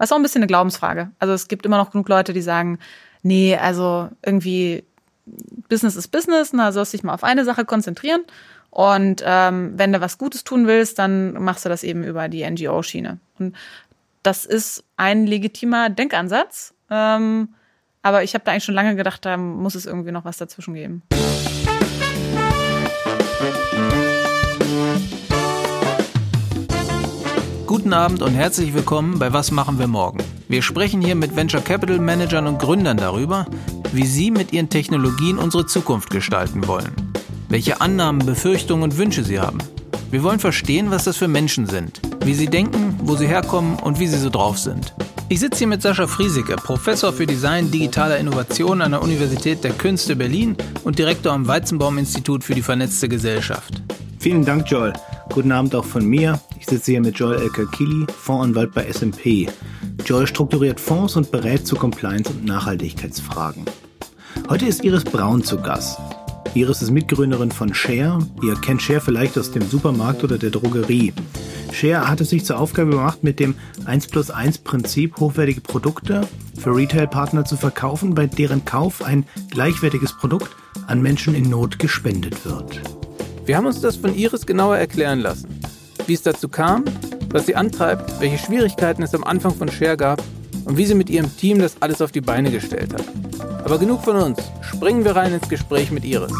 Was auch ein bisschen eine Glaubensfrage. Also es gibt immer noch genug Leute, die sagen, nee, also irgendwie Business ist Business, na, sollst dich mal auf eine Sache konzentrieren. Und ähm, wenn du was Gutes tun willst, dann machst du das eben über die NGO-Schiene. Und das ist ein legitimer Denkansatz. Ähm, aber ich habe da eigentlich schon lange gedacht, da muss es irgendwie noch was dazwischen geben. Guten Abend und herzlich willkommen bei Was machen wir morgen? Wir sprechen hier mit Venture Capital Managern und Gründern darüber, wie sie mit ihren Technologien unsere Zukunft gestalten wollen. Welche Annahmen, Befürchtungen und Wünsche sie haben. Wir wollen verstehen, was das für Menschen sind, wie sie denken, wo sie herkommen und wie sie so drauf sind. Ich sitze hier mit Sascha Friesecke, Professor für Design digitaler Innovation an der Universität der Künste Berlin und Direktor am Weizenbaum-Institut für die vernetzte Gesellschaft. Vielen Dank, Joel. Guten Abend auch von mir. Ich sitze hier mit Joel Elker-Kili, Fondsanwalt bei SMP. Joel strukturiert Fonds und berät zu Compliance- und Nachhaltigkeitsfragen. Heute ist Iris Braun zu Gast. Iris ist Mitgründerin von Share. Ihr kennt Share vielleicht aus dem Supermarkt oder der Drogerie. Share hat es sich zur Aufgabe gemacht, mit dem 1 plus 1 Prinzip hochwertige Produkte für Retail-Partner zu verkaufen, bei deren Kauf ein gleichwertiges Produkt an Menschen in Not gespendet wird. Wir haben uns das von Iris genauer erklären lassen. Wie es dazu kam, was sie antreibt, welche Schwierigkeiten es am Anfang von Share gab und wie sie mit ihrem Team das alles auf die Beine gestellt hat. Aber genug von uns. Springen wir rein ins Gespräch mit Iris.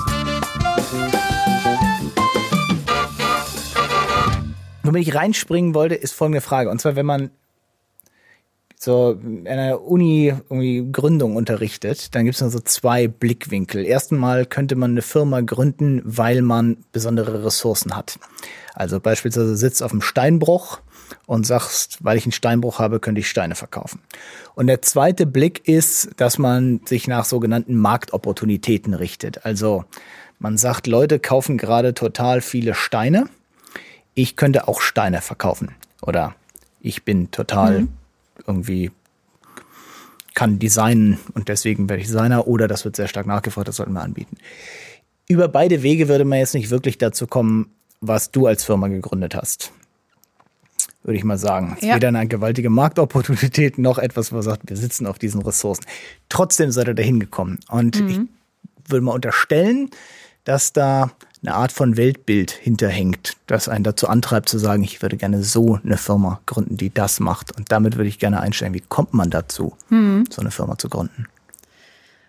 Womit ich reinspringen wollte, ist folgende Frage. Und zwar, wenn man so in einer Uni irgendwie Gründung unterrichtet, dann gibt es nur so zwei Blickwinkel. Erstmal könnte man eine Firma gründen, weil man besondere Ressourcen hat. Also beispielsweise sitzt auf dem Steinbruch und sagst, weil ich einen Steinbruch habe, könnte ich Steine verkaufen. Und der zweite Blick ist, dass man sich nach sogenannten Marktopportunitäten richtet. Also man sagt, Leute kaufen gerade total viele Steine. Ich könnte auch Steine verkaufen. Oder ich bin total mhm. irgendwie kann designen und deswegen werde ich Designer oder das wird sehr stark nachgefragt, das sollten wir anbieten. Über beide Wege würde man jetzt nicht wirklich dazu kommen, was du als Firma gegründet hast würde ich mal sagen. Ja. Weder eine gewaltige Marktopportunität noch etwas, wo man sagt, wir sitzen auf diesen Ressourcen. Trotzdem seid ihr da hingekommen. Und mhm. ich würde mal unterstellen, dass da eine Art von Weltbild hinterhängt, das einen dazu antreibt zu sagen, ich würde gerne so eine Firma gründen, die das macht. Und damit würde ich gerne einstellen, wie kommt man dazu, mhm. so eine Firma zu gründen?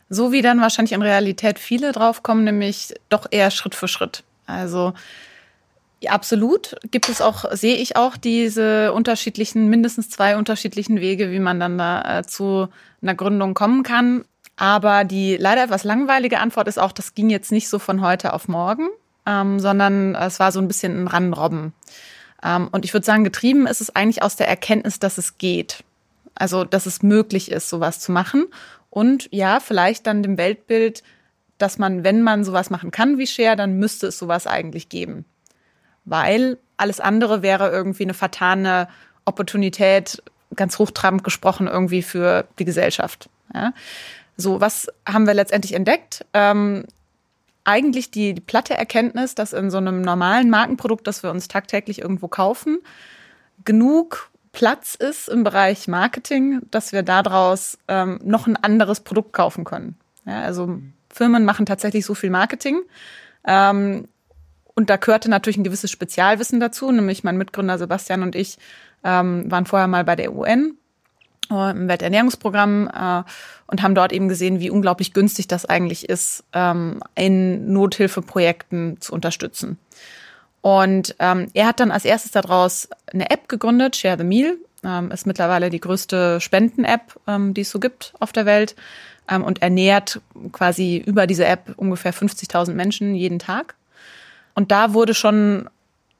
So wie dann wahrscheinlich in Realität viele draufkommen, nämlich doch eher Schritt für Schritt. Also absolut. Gibt es auch, sehe ich auch diese unterschiedlichen, mindestens zwei unterschiedlichen Wege, wie man dann da äh, zu einer Gründung kommen kann. Aber die leider etwas langweilige Antwort ist auch, das ging jetzt nicht so von heute auf morgen, ähm, sondern es war so ein bisschen ein Ranrobben. Ähm, und ich würde sagen, getrieben ist es eigentlich aus der Erkenntnis, dass es geht. Also, dass es möglich ist, sowas zu machen. Und ja, vielleicht dann dem Weltbild, dass man, wenn man sowas machen kann wie Share, dann müsste es sowas eigentlich geben weil alles andere wäre irgendwie eine vertane Opportunität, ganz hochtrabend gesprochen, irgendwie für die Gesellschaft. Ja? So, was haben wir letztendlich entdeckt? Ähm, eigentlich die, die platte Erkenntnis, dass in so einem normalen Markenprodukt, das wir uns tagtäglich irgendwo kaufen, genug Platz ist im Bereich Marketing, dass wir daraus ähm, noch ein anderes Produkt kaufen können. Ja, also Firmen machen tatsächlich so viel Marketing. Ähm, und da gehörte natürlich ein gewisses Spezialwissen dazu, nämlich mein Mitgründer Sebastian und ich ähm, waren vorher mal bei der UN äh, im Welternährungsprogramm äh, und haben dort eben gesehen, wie unglaublich günstig das eigentlich ist, ähm, in Nothilfeprojekten zu unterstützen. Und ähm, er hat dann als erstes daraus eine App gegründet, Share the Meal. Ähm, ist mittlerweile die größte Spenden-App, ähm, die es so gibt auf der Welt ähm, und ernährt quasi über diese App ungefähr 50.000 Menschen jeden Tag. Und da wurde schon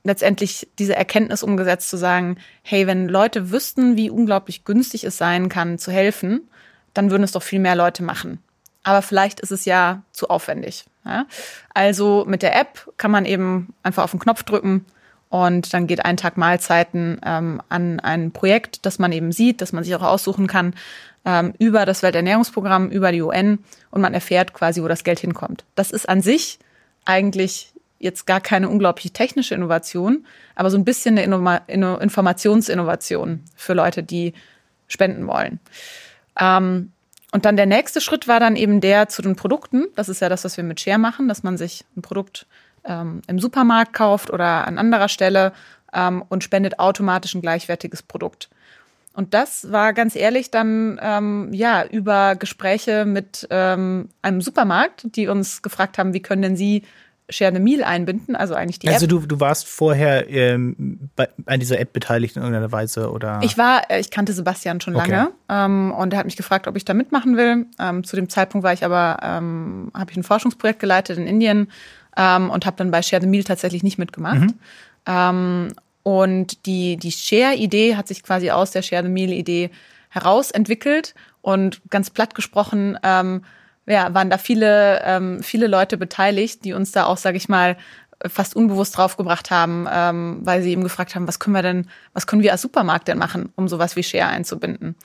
letztendlich diese Erkenntnis umgesetzt zu sagen, hey, wenn Leute wüssten, wie unglaublich günstig es sein kann, zu helfen, dann würden es doch viel mehr Leute machen. Aber vielleicht ist es ja zu aufwendig. Ja? Also mit der App kann man eben einfach auf den Knopf drücken und dann geht ein Tag Mahlzeiten ähm, an ein Projekt, das man eben sieht, das man sich auch aussuchen kann, ähm, über das Welternährungsprogramm, über die UN und man erfährt quasi, wo das Geld hinkommt. Das ist an sich eigentlich jetzt gar keine unglaubliche technische Innovation, aber so ein bisschen eine Innoma Informationsinnovation für Leute, die spenden wollen. Ähm, und dann der nächste Schritt war dann eben der zu den Produkten. Das ist ja das, was wir mit Share machen, dass man sich ein Produkt ähm, im Supermarkt kauft oder an anderer Stelle ähm, und spendet automatisch ein gleichwertiges Produkt. Und das war ganz ehrlich dann ähm, ja über Gespräche mit ähm, einem Supermarkt, die uns gefragt haben, wie können denn Sie Share the Meal einbinden, also eigentlich die also App. Also du, du warst vorher ähm, bei, an dieser App beteiligt in irgendeiner Weise oder? Ich war, äh, ich kannte Sebastian schon lange okay. ähm, und er hat mich gefragt, ob ich da mitmachen will. Ähm, zu dem Zeitpunkt war ich aber, ähm, habe ich ein Forschungsprojekt geleitet in Indien ähm, und habe dann bei Share the Meal tatsächlich nicht mitgemacht. Mhm. Ähm, und die, die Share-Idee hat sich quasi aus der Share the Meal-Idee herausentwickelt und ganz platt gesprochen, ähm, ja, waren da viele, ähm, viele Leute beteiligt, die uns da auch, sage ich mal, fast unbewusst draufgebracht haben, ähm, weil sie eben gefragt haben, was können wir denn, was können wir als Supermarkt denn machen, um sowas wie Share einzubinden?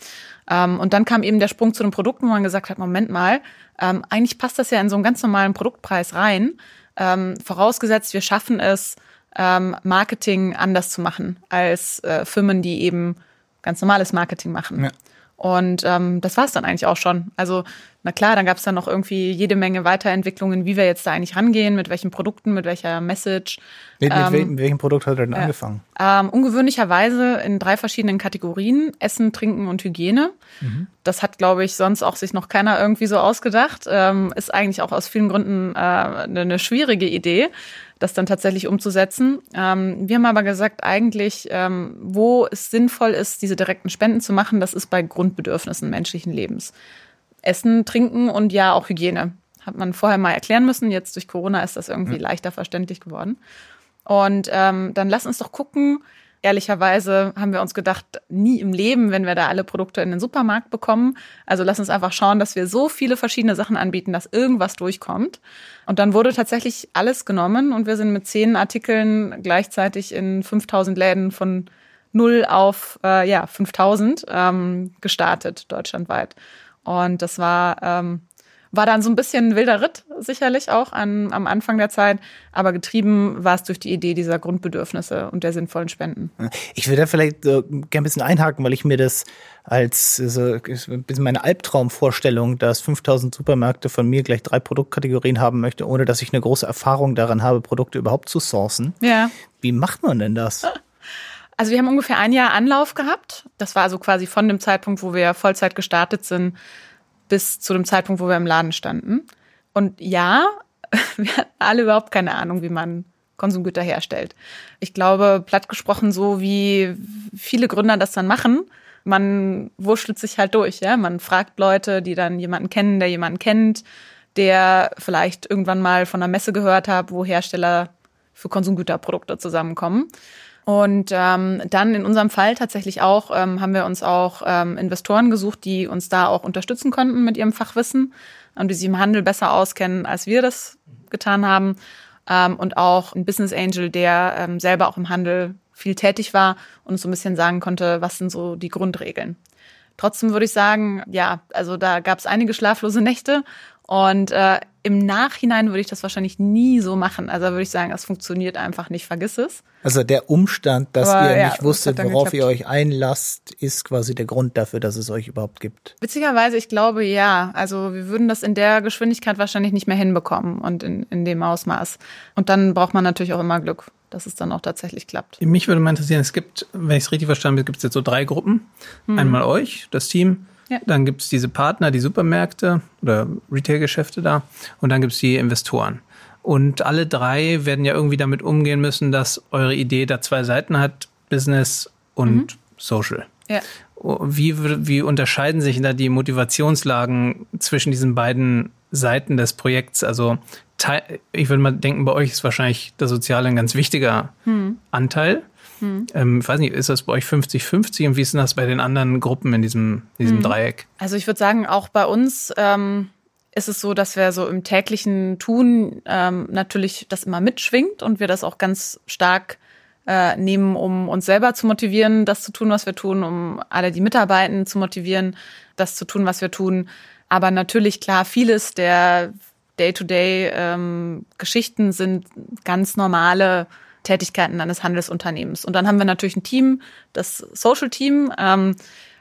Ähm, und dann kam eben der Sprung zu den Produkten, wo man gesagt hat, Moment mal, ähm, eigentlich passt das ja in so einen ganz normalen Produktpreis rein, ähm, vorausgesetzt, wir schaffen es, ähm, Marketing anders zu machen als äh, Firmen, die eben ganz normales Marketing machen. Ja. Und ähm, das war es dann eigentlich auch schon. Also, na klar, dann gab es dann noch irgendwie jede Menge Weiterentwicklungen, wie wir jetzt da eigentlich rangehen, mit welchen Produkten, mit welcher Message. Mit, ähm, mit, mit welchem Produkt hat er denn äh, angefangen? Ähm, ungewöhnlicherweise in drei verschiedenen Kategorien: Essen, Trinken und Hygiene. Mhm. Das hat, glaube ich, sonst auch sich noch keiner irgendwie so ausgedacht. Ähm, ist eigentlich auch aus vielen Gründen äh, eine schwierige Idee das dann tatsächlich umzusetzen. Ähm, wir haben aber gesagt, eigentlich, ähm, wo es sinnvoll ist, diese direkten Spenden zu machen, das ist bei Grundbedürfnissen menschlichen Lebens. Essen, Trinken und ja auch Hygiene. Hat man vorher mal erklären müssen. Jetzt durch Corona ist das irgendwie mhm. leichter verständlich geworden. Und ähm, dann lass uns doch gucken, ehrlicherweise haben wir uns gedacht, nie im Leben, wenn wir da alle Produkte in den Supermarkt bekommen. Also lass uns einfach schauen, dass wir so viele verschiedene Sachen anbieten, dass irgendwas durchkommt. Und dann wurde tatsächlich alles genommen und wir sind mit zehn Artikeln gleichzeitig in 5000 Läden von null auf äh, ja 5000 ähm, gestartet deutschlandweit. Und das war ähm, war dann so ein bisschen ein wilder Ritt, sicherlich auch an, am Anfang der Zeit, aber getrieben war es durch die Idee dieser Grundbedürfnisse und der sinnvollen Spenden. Ich würde da vielleicht äh, gerne ein bisschen einhaken, weil ich mir das als so ein bisschen meine Albtraumvorstellung, dass 5000 Supermärkte von mir gleich drei Produktkategorien haben möchte, ohne dass ich eine große Erfahrung daran habe, Produkte überhaupt zu sourcen. Ja. Wie macht man denn das? Also wir haben ungefähr ein Jahr Anlauf gehabt. Das war also quasi von dem Zeitpunkt, wo wir Vollzeit gestartet sind, bis zu dem Zeitpunkt, wo wir im Laden standen. Und ja, wir hatten alle überhaupt keine Ahnung, wie man Konsumgüter herstellt. Ich glaube, platt gesprochen, so wie viele Gründer das dann machen, man wurschtelt sich halt durch, ja. Man fragt Leute, die dann jemanden kennen, der jemanden kennt, der vielleicht irgendwann mal von einer Messe gehört hat, wo Hersteller für Konsumgüterprodukte zusammenkommen. Und ähm, dann in unserem Fall tatsächlich auch ähm, haben wir uns auch ähm, Investoren gesucht, die uns da auch unterstützen konnten mit ihrem Fachwissen und die sich im Handel besser auskennen, als wir das getan haben. Ähm, und auch ein Business Angel, der ähm, selber auch im Handel viel tätig war und uns so ein bisschen sagen konnte, was sind so die Grundregeln. Trotzdem würde ich sagen, ja, also da gab es einige schlaflose Nächte und äh, im Nachhinein würde ich das wahrscheinlich nie so machen. Also würde ich sagen, es funktioniert einfach nicht, vergiss es. Also der Umstand, dass Aber, ihr ja, nicht wusstet, worauf geklappt. ihr euch einlasst, ist quasi der Grund dafür, dass es euch überhaupt gibt. Witzigerweise, ich glaube ja. Also wir würden das in der Geschwindigkeit wahrscheinlich nicht mehr hinbekommen und in, in dem Ausmaß. Und dann braucht man natürlich auch immer Glück, dass es dann auch tatsächlich klappt. Mich würde mal interessieren, es gibt, wenn ich es richtig verstanden habe, gibt es jetzt so drei Gruppen. Hm. Einmal euch, das Team, ja. Dann gibt es diese Partner, die Supermärkte oder Retailgeschäfte da. Und dann gibt es die Investoren. Und alle drei werden ja irgendwie damit umgehen müssen, dass eure Idee da zwei Seiten hat, Business und mhm. Social. Ja. Wie, wie unterscheiden sich da die Motivationslagen zwischen diesen beiden Seiten des Projekts? Also ich würde mal denken, bei euch ist wahrscheinlich der Soziale ein ganz wichtiger mhm. Anteil. Hm. Ähm, ich weiß nicht, ist das bei euch 50-50 und wie ist denn das bei den anderen Gruppen in diesem, in diesem hm. Dreieck? Also ich würde sagen, auch bei uns ähm, ist es so, dass wir so im täglichen Tun ähm, natürlich das immer mitschwingt und wir das auch ganz stark äh, nehmen, um uns selber zu motivieren, das zu tun, was wir tun, um alle die Mitarbeitenden zu motivieren, das zu tun, was wir tun. Aber natürlich klar, vieles der Day-to-Day-Geschichten ähm, sind ganz normale Tätigkeiten eines Handelsunternehmens. Und dann haben wir natürlich ein Team, das Social Team, ähm,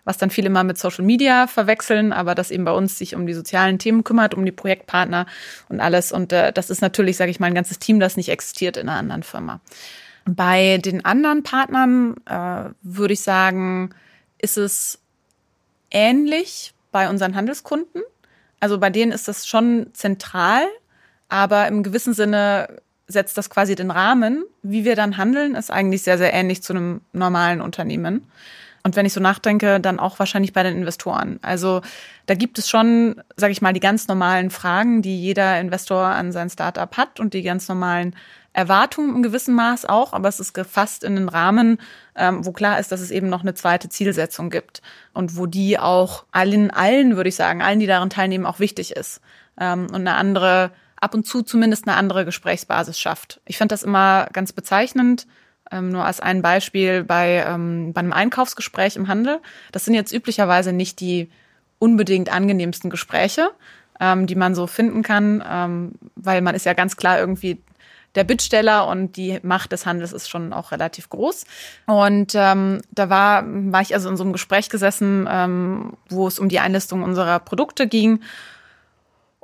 was dann viele immer mit Social Media verwechseln, aber das eben bei uns sich um die sozialen Themen kümmert, um die Projektpartner und alles. Und äh, das ist natürlich, sage ich mal, ein ganzes Team, das nicht existiert in einer anderen Firma. Bei den anderen Partnern äh, würde ich sagen, ist es ähnlich bei unseren Handelskunden. Also bei denen ist das schon zentral, aber im gewissen Sinne setzt das quasi den Rahmen. Wie wir dann handeln, ist eigentlich sehr, sehr ähnlich zu einem normalen Unternehmen. Und wenn ich so nachdenke, dann auch wahrscheinlich bei den Investoren. Also da gibt es schon, sage ich mal, die ganz normalen Fragen, die jeder Investor an sein Startup hat und die ganz normalen Erwartungen im gewissen Maß auch, aber es ist gefasst in den Rahmen, ähm, wo klar ist, dass es eben noch eine zweite Zielsetzung gibt und wo die auch allen, allen würde ich sagen, allen, die daran teilnehmen, auch wichtig ist ähm, und eine andere, ab und zu zumindest eine andere Gesprächsbasis schafft. Ich finde das immer ganz bezeichnend. Ähm, nur als ein Beispiel bei, ähm, bei einem Einkaufsgespräch im Handel. Das sind jetzt üblicherweise nicht die unbedingt angenehmsten Gespräche, ähm, die man so finden kann, ähm, weil man ist ja ganz klar irgendwie der Bittsteller und die Macht des Handels ist schon auch relativ groß. Und ähm, da war, war ich also in so einem Gespräch gesessen, ähm, wo es um die Einlistung unserer Produkte ging.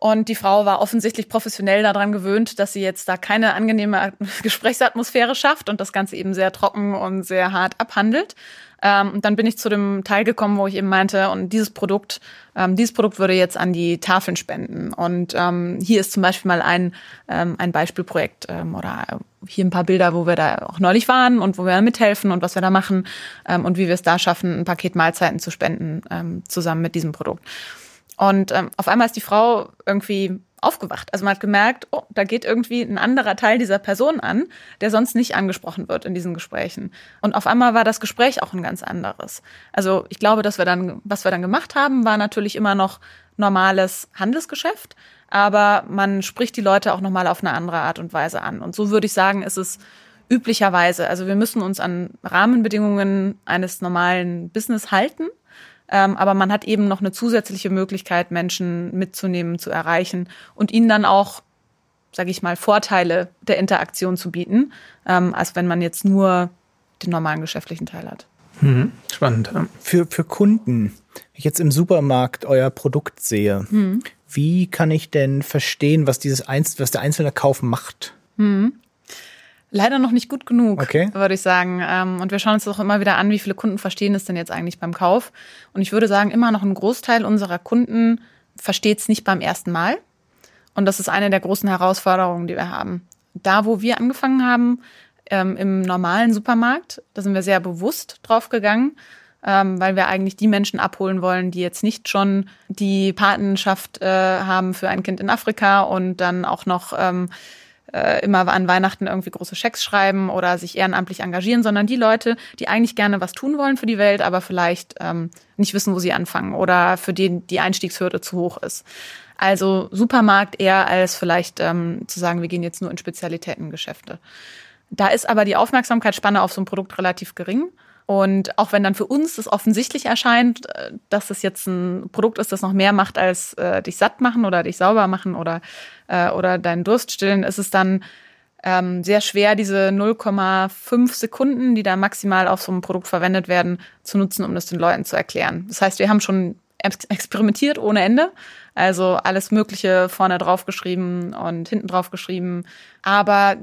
Und die Frau war offensichtlich professionell daran gewöhnt, dass sie jetzt da keine angenehme Gesprächsatmosphäre schafft und das Ganze eben sehr trocken und sehr hart abhandelt. Ähm, und dann bin ich zu dem Teil gekommen, wo ich eben meinte, und dieses Produkt, ähm, dieses Produkt würde jetzt an die Tafeln spenden. Und ähm, hier ist zum Beispiel mal ein, ähm, ein Beispielprojekt ähm, oder hier ein paar Bilder, wo wir da auch neulich waren und wo wir mithelfen und was wir da machen ähm, und wie wir es da schaffen, ein Paket Mahlzeiten zu spenden zusammen mit diesem Produkt. Und ähm, auf einmal ist die Frau irgendwie aufgewacht. Also man hat gemerkt, oh, da geht irgendwie ein anderer Teil dieser Person an, der sonst nicht angesprochen wird in diesen Gesprächen. Und auf einmal war das Gespräch auch ein ganz anderes. Also ich glaube, dass wir dann, was wir dann gemacht haben, war natürlich immer noch normales Handelsgeschäft, aber man spricht die Leute auch nochmal auf eine andere Art und Weise an. Und so würde ich sagen, ist es üblicherweise. Also wir müssen uns an Rahmenbedingungen eines normalen Business halten ähm, aber man hat eben noch eine zusätzliche Möglichkeit, Menschen mitzunehmen, zu erreichen und ihnen dann auch, sage ich mal, Vorteile der Interaktion zu bieten, ähm, als wenn man jetzt nur den normalen geschäftlichen Teil hat. Mhm. Spannend. Für, für Kunden, wenn ich jetzt im Supermarkt euer Produkt sehe, mhm. wie kann ich denn verstehen, was dieses Einz was der einzelne Kauf macht? Mhm. Leider noch nicht gut genug, okay. würde ich sagen. Ähm, und wir schauen uns auch immer wieder an, wie viele Kunden verstehen es denn jetzt eigentlich beim Kauf. Und ich würde sagen, immer noch ein Großteil unserer Kunden versteht es nicht beim ersten Mal. Und das ist eine der großen Herausforderungen, die wir haben. Da, wo wir angefangen haben, ähm, im normalen Supermarkt, da sind wir sehr bewusst drauf gegangen, ähm, weil wir eigentlich die Menschen abholen wollen, die jetzt nicht schon die Patenschaft äh, haben für ein Kind in Afrika und dann auch noch äh, immer an Weihnachten irgendwie große Schecks schreiben oder sich ehrenamtlich engagieren, sondern die Leute, die eigentlich gerne was tun wollen für die Welt, aber vielleicht ähm, nicht wissen, wo sie anfangen oder für den die Einstiegshürde zu hoch ist. Also Supermarkt eher als vielleicht ähm, zu sagen, wir gehen jetzt nur in Spezialitätengeschäfte. Da ist aber die Aufmerksamkeitsspanne auf so ein Produkt relativ gering. Und auch wenn dann für uns das offensichtlich erscheint, äh, dass es jetzt ein Produkt ist, das noch mehr macht als äh, dich satt machen oder dich sauber machen oder, äh, oder deinen Durst stillen, ist es dann ähm, sehr schwer, diese 0,5 Sekunden, die da maximal auf so einem Produkt verwendet werden, zu nutzen, um das den Leuten zu erklären. Das heißt, wir haben schon experimentiert ohne Ende. Also alles Mögliche vorne drauf geschrieben und hinten drauf geschrieben. Aber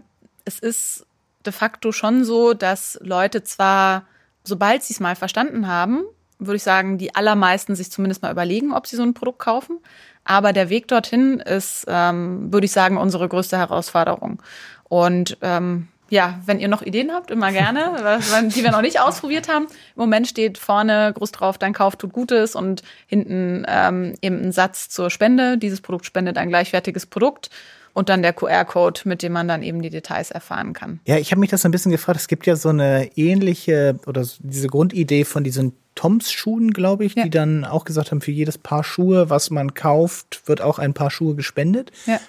es ist de facto schon so, dass Leute zwar sobald sie es mal verstanden haben, würde ich sagen, die allermeisten sich zumindest mal überlegen, ob sie so ein Produkt kaufen. Aber der Weg dorthin ist, ähm, würde ich sagen, unsere größte Herausforderung. Und ähm, ja, wenn ihr noch Ideen habt, immer gerne, die wir noch nicht ausprobiert haben. Im Moment steht vorne groß drauf, dein Kauf tut Gutes und hinten ähm, eben ein Satz zur Spende. Dieses Produkt spendet ein gleichwertiges Produkt und dann der QR-Code, mit dem man dann eben die Details erfahren kann. Ja, ich habe mich das ein bisschen gefragt. Es gibt ja so eine ähnliche oder diese Grundidee von diesen Toms-Schuhen, glaube ich, ja. die dann auch gesagt haben, für jedes Paar Schuhe, was man kauft, wird auch ein Paar Schuhe gespendet. Ja.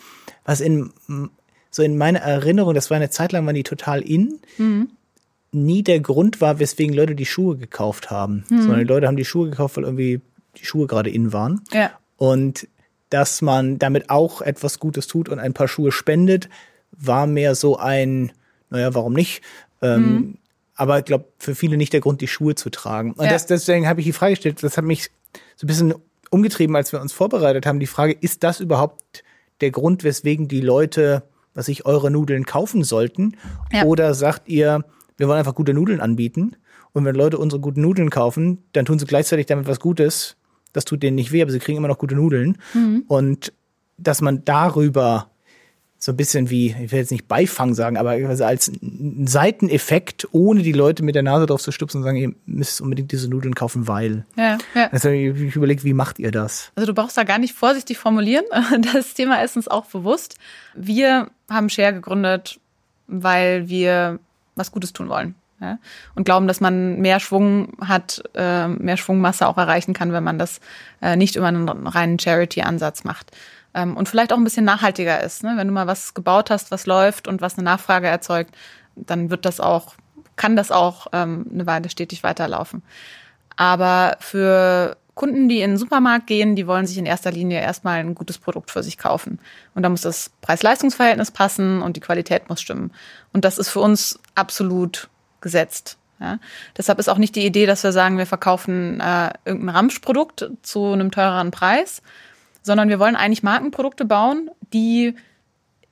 Was in so in meiner Erinnerung, das war eine Zeit lang, waren die total in. Mhm. Nie der Grund war, weswegen Leute die Schuhe gekauft haben, mhm. sondern die Leute haben die Schuhe gekauft, weil irgendwie die Schuhe gerade in waren. Ja. Und dass man damit auch etwas Gutes tut und ein paar Schuhe spendet, war mehr so ein, naja, warum nicht? Ähm, mhm. aber ich glaube, für viele nicht der Grund, die Schuhe zu tragen. Und Ja. das, deswegen habe ich die Frage gestellt, das hat mich so ein bisschen umgetrieben, als wir uns vorbereitet haben. Die Frage, ist das überhaupt der Grund, weswegen die Leute, was ich, eure Nudeln kaufen sollten? Ja. Oder sagt ihr, wir wollen einfach gute Nudeln anbieten? Und wenn Leute unsere guten Nudeln kaufen, dann tun sie gleichzeitig damit was Gutes. Das tut denen nicht weh, aber sie kriegen immer noch gute Nudeln. Und dass man darüber so ein bisschen wie, ich will jetzt nicht Beifang sagen, aber also als Seiteneffekt, ohne die Leute mit der Nase drauf zu stupsen und sagen, ihr müsst unbedingt diese Nudeln kaufen, weil. Ja, ja. Also ich überlege, wie macht ihr das? Also du brauchst da gar nicht vorsichtig formulieren. Das Thema ist uns auch bewusst. Wir haben Share gegründet, weil wir was Gutes tun wollen. Ja? Und glauben, dass man mehr Schwung hat, äh, mehr Schwungmasse auch erreichen kann, wenn man das äh, nicht über einen reinen Charity-Ansatz macht. Ähm, und vielleicht auch ein bisschen nachhaltiger ist. Ne? Wenn du mal was gebaut hast, was läuft und was eine Nachfrage erzeugt, dann wird das auch, kann das auch ähm, eine Weile stetig weiterlaufen. Aber für Kunden, die in den Supermarkt gehen, die wollen sich in erster Linie erstmal ein gutes Produkt für sich kaufen. Und da muss das Preis-Leistungs-Verhältnis passen und die Qualität muss stimmen. Und das ist für uns absolut gesetzt. Ja? Deshalb ist auch nicht die Idee, dass wir sagen, wir verkaufen äh, irgendein Ramschprodukt zu einem teureren Preis, sondern wir wollen eigentlich Markenprodukte bauen, die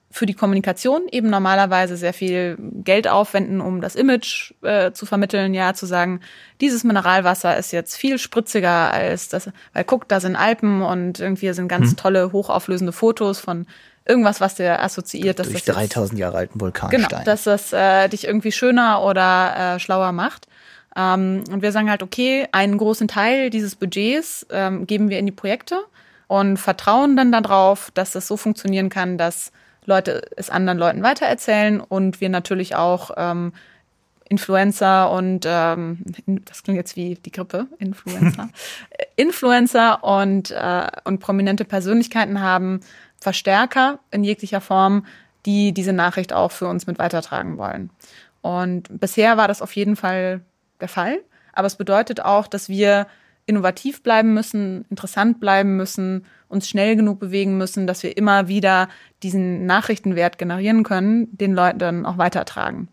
für die Kommunikation eben normalerweise sehr viel Geld aufwenden, um das Image äh, zu vermitteln, ja, zu sagen, dieses Mineralwasser ist jetzt viel spritziger als das, weil guck, da sind Alpen und irgendwie sind ganz tolle, hochauflösende Fotos von irgendwas, was dir assoziiert, dass Durch das jetzt 3000 Jahre alten Genau, Vulkanstein. dass das äh, dich irgendwie schöner oder äh, schlauer macht. Ähm, und wir sagen halt, okay, einen großen Teil dieses Budgets ähm, geben wir in die Projekte und vertrauen dann darauf, dass das so funktionieren kann, dass Leute es anderen Leuten weitererzählen und wir natürlich auch ähm, Influencer und ähm, das klingt jetzt wie die Grippe, Influencer, Influencer und, äh, und prominente Persönlichkeiten haben, Verstärker in jeglicher Form, die diese Nachricht auch für uns mit weitertragen wollen. Und bisher war das auf jeden Fall der Fall. Aber es bedeutet auch, dass wir innovativ bleiben müssen, interessant bleiben müssen, uns schnell genug bewegen müssen, dass wir immer wieder diesen Nachrichtenwert generieren können, den Leuten dann auch weitertragen.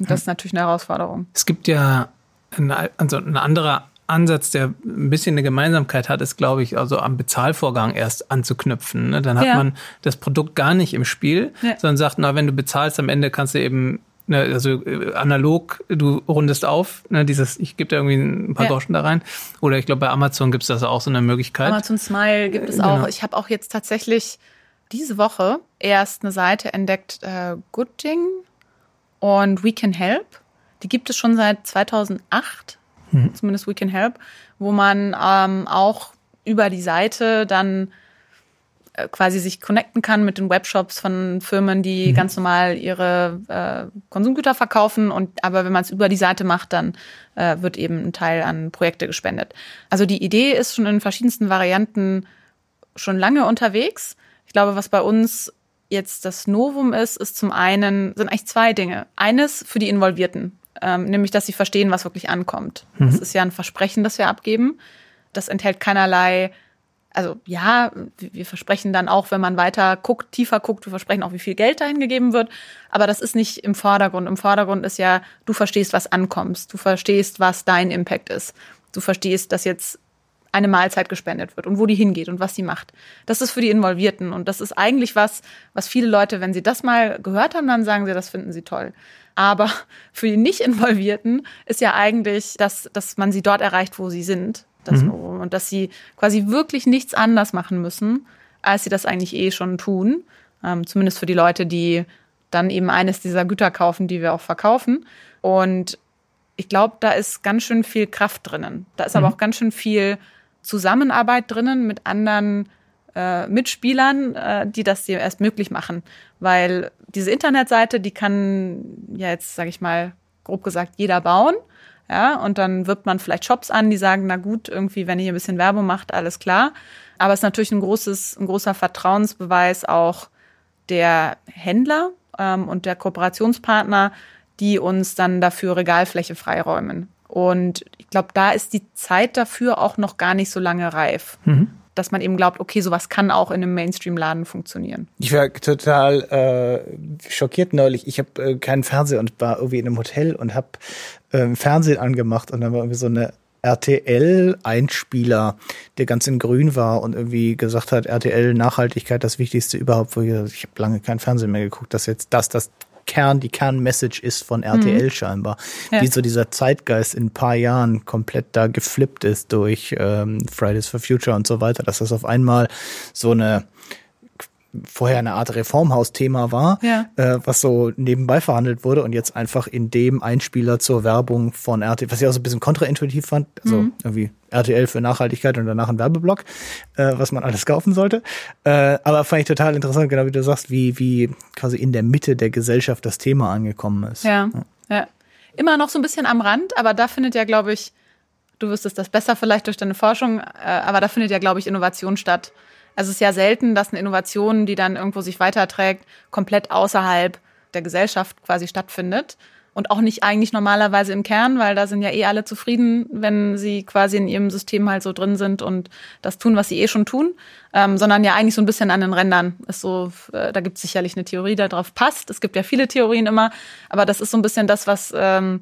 Und das ist natürlich eine Herausforderung. Es gibt ja ein, also ein anderer Ansatz, der ein bisschen eine Gemeinsamkeit hat, ist, glaube ich, also am Bezahlvorgang erst anzuknüpfen. Ne? Dann hat Ja. man das Produkt gar nicht im Spiel, Ja. sondern sagt, na, wenn du bezahlst, am Ende kannst du eben, ne, also äh, analog, du rundest auf, ne, dieses, ich gebe da irgendwie ein paar Ja. Groschen da rein. Oder ich glaube, bei Amazon gibt es das auch so eine Möglichkeit. Amazon Smile gibt es Genau. auch. Ich habe auch jetzt tatsächlich diese Woche erst eine Seite entdeckt, äh, Gooding und We Can Help. Die gibt es schon seit 2008, zumindest We Can Help, wo man ähm, auch über die Seite dann äh, quasi sich connecten kann mit den Webshops von Firmen, die ganz normal ihre äh, Konsumgüter verkaufen. Und aber wenn man es über die Seite macht, dann äh, wird eben ein Teil an Projekte gespendet. Also die Idee ist schon in verschiedensten Varianten schon lange unterwegs. Ich glaube, was bei uns jetzt das Novum ist, ist zum einen, sind eigentlich zwei Dinge. Eines für die Involvierten, ähm, nämlich, dass sie verstehen, was wirklich ankommt. Das ist ja ein Versprechen, das wir abgeben. Das enthält keinerlei, also ja, wir versprechen dann auch, wenn man weiter guckt, tiefer guckt, wir versprechen auch, wie viel Geld dahin gegeben wird. Aber das ist nicht im Vordergrund. Im Vordergrund ist ja, du verstehst, was ankommst. Du verstehst, was dein Impact ist. Du verstehst, dass jetzt eine Mahlzeit gespendet wird und wo die hingeht und was sie macht. Das ist für die Involvierten und das ist eigentlich was, was viele Leute, wenn sie das mal gehört haben, dann sagen sie, das finden sie toll. Aber für die Nicht-Involvierten ist ja eigentlich, dass, dass man sie dort erreicht, wo sie sind. Das Novum. Und dass sie quasi wirklich nichts anders machen müssen, als sie das eigentlich eh schon tun. Ähm, zumindest für die Leute, die dann eben eines dieser Güter kaufen, die wir auch verkaufen. Und ich glaube, da ist ganz schön viel Kraft drinnen. Da ist aber auch ganz schön viel Zusammenarbeit drinnen mit anderen äh, Mitspielern, äh, die das dir erst möglich machen. Weil diese Internetseite, die kann ja jetzt, sage ich mal, grob gesagt, jeder bauen. Ja, und dann wirbt man vielleicht Shops an, die sagen, na gut, irgendwie, wenn ihr ein bisschen Werbung macht, alles klar. Aber es ist natürlich ein großes, ein großer Vertrauensbeweis auch der Händler ähm, und der Kooperationspartner, die uns dann dafür Regalfläche freiräumen. Und ich glaube, da ist die Zeit dafür auch noch gar nicht so lange reif. dass man eben glaubt, okay, sowas kann auch in einem Mainstream-Laden funktionieren. Ich war total äh, schockiert neulich. Ich habe äh, keinen Fernseher und war irgendwie in einem Hotel und habe äh, Fernsehen angemacht und dann war irgendwie so eine RTL-Einspieler, der ganz in grün war und irgendwie gesagt hat, RTL Nachhaltigkeit das Wichtigste überhaupt. Ich, ich habe lange kein Fernsehen mehr geguckt, dass jetzt das das Kern, die Kernmessage ist von RTL mhm. scheinbar. Ja. Wie so dieser Zeitgeist in ein paar Jahren komplett da geflippt ist durch ähm, Fridays for Future und so weiter, dass das auf einmal so eine vorher eine Art Reformhaus-Thema war, ja. äh, was so nebenbei verhandelt wurde und jetzt einfach in dem Einspieler zur Werbung von RTL, was ich auch so ein bisschen kontraintuitiv fand, also mhm. irgendwie RTL für Nachhaltigkeit und danach ein Werbeblock, äh, was man alles kaufen sollte. Äh, aber fand ich total interessant, genau wie du sagst, wie, wie quasi in der Mitte der Gesellschaft das Thema angekommen ist. Ja, ja. ja. Immer noch so ein bisschen am Rand, aber da findet ja, glaube ich, du wüsstest das besser vielleicht durch deine Forschung, äh, aber da findet ja, glaube ich, Innovation statt. Also es ist ja selten, dass eine Innovation, die dann irgendwo sich weiterträgt, komplett außerhalb der Gesellschaft quasi stattfindet. Und auch nicht eigentlich normalerweise im Kern, weil da sind ja eh alle zufrieden, wenn sie quasi in ihrem System halt so drin sind und das tun, was sie eh schon tun, ähm, sondern ja eigentlich so ein bisschen an den Rändern. Ist so, äh, da gibt es sicherlich eine Theorie, die darauf passt. Es gibt ja viele Theorien immer, aber das ist so ein bisschen das, was, ähm,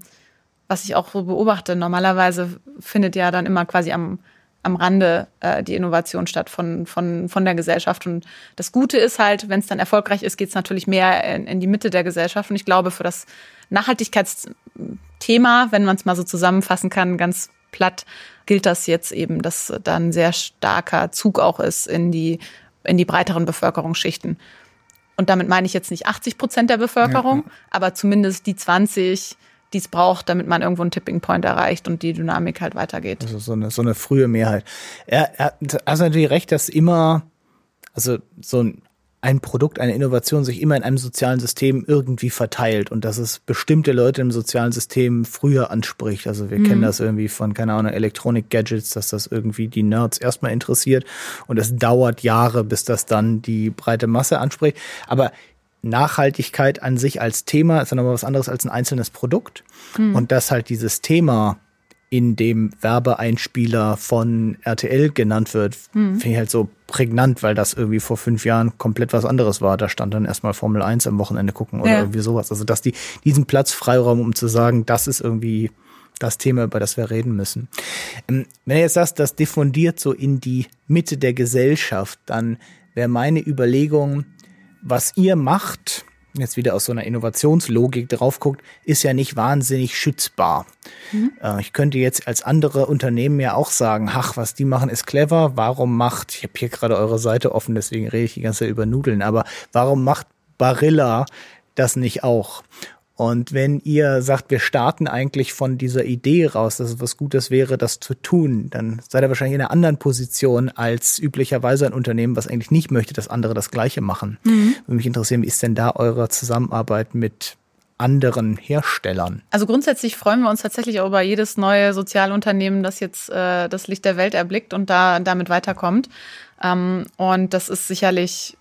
was ich auch so beobachte. Normalerweise findet ja dann immer quasi am am Rande äh, die Innovation statt von, von, von der Gesellschaft. Und das Gute ist halt, wenn es dann erfolgreich ist, geht es natürlich mehr in, in die Mitte der Gesellschaft. Und ich glaube, für das Nachhaltigkeitsthema, wenn man es mal so zusammenfassen kann, ganz platt, gilt das jetzt eben, dass da ein sehr starker Zug auch ist in die, in die breiteren Bevölkerungsschichten. Und damit meine ich jetzt nicht 80 Prozent der Bevölkerung, ja. aber zumindest die 20, die es braucht, damit man irgendwo einen Tipping Point erreicht und die Dynamik halt weitergeht. Also so eine, so eine frühe Mehrheit. Er, er hat natürlich recht, dass immer, also so ein, ein Produkt, eine Innovation sich immer in einem sozialen System irgendwie verteilt und dass es bestimmte Leute im sozialen System früher anspricht. Also wir mhm. kennen das irgendwie von, keine Ahnung, Elektronik-Gadgets, dass das irgendwie die Nerds erstmal interessiert und es dauert Jahre, bis das dann die breite Masse anspricht. Aber Nachhaltigkeit an sich als Thema ist dann aber was anderes als ein einzelnes Produkt. Mhm. Und dass halt dieses Thema in dem Werbeeinspieler von RTL genannt wird, mhm. finde ich halt so prägnant, weil das irgendwie vor fünf Jahren komplett was anderes war. Da stand dann erstmal Formel 1 am Wochenende gucken oder ja. irgendwie sowas. Also dass die diesen Platz Freiraum, um zu sagen, das ist irgendwie das Thema, über das wir reden müssen. Ähm, wenn ihr jetzt sagst, das diffundiert so in die Mitte der Gesellschaft, dann wäre meine Überlegung, was ihr macht, jetzt wieder aus so einer Innovationslogik drauf guckt, ist ja nicht wahnsinnig schützbar. Mhm. Ich könnte jetzt als andere Unternehmen ja auch sagen, ach, was die machen, ist clever. Warum macht, ich habe hier gerade eure Seite offen, deswegen rede ich die ganze Zeit über Nudeln, aber warum macht Barilla das nicht auch? Und wenn ihr sagt, wir starten eigentlich von dieser Idee raus, dass es was Gutes wäre, das zu tun, dann seid ihr wahrscheinlich in einer anderen Position als üblicherweise ein Unternehmen, was eigentlich nicht möchte, dass andere das Gleiche machen. Mhm. Würde mich interessieren, wie ist denn da eure Zusammenarbeit mit anderen Herstellern? Also grundsätzlich freuen wir uns tatsächlich auch über jedes neue Sozialunternehmen, das jetzt äh, das Licht der Welt erblickt und da damit weiterkommt. Ähm, und das ist sicherlich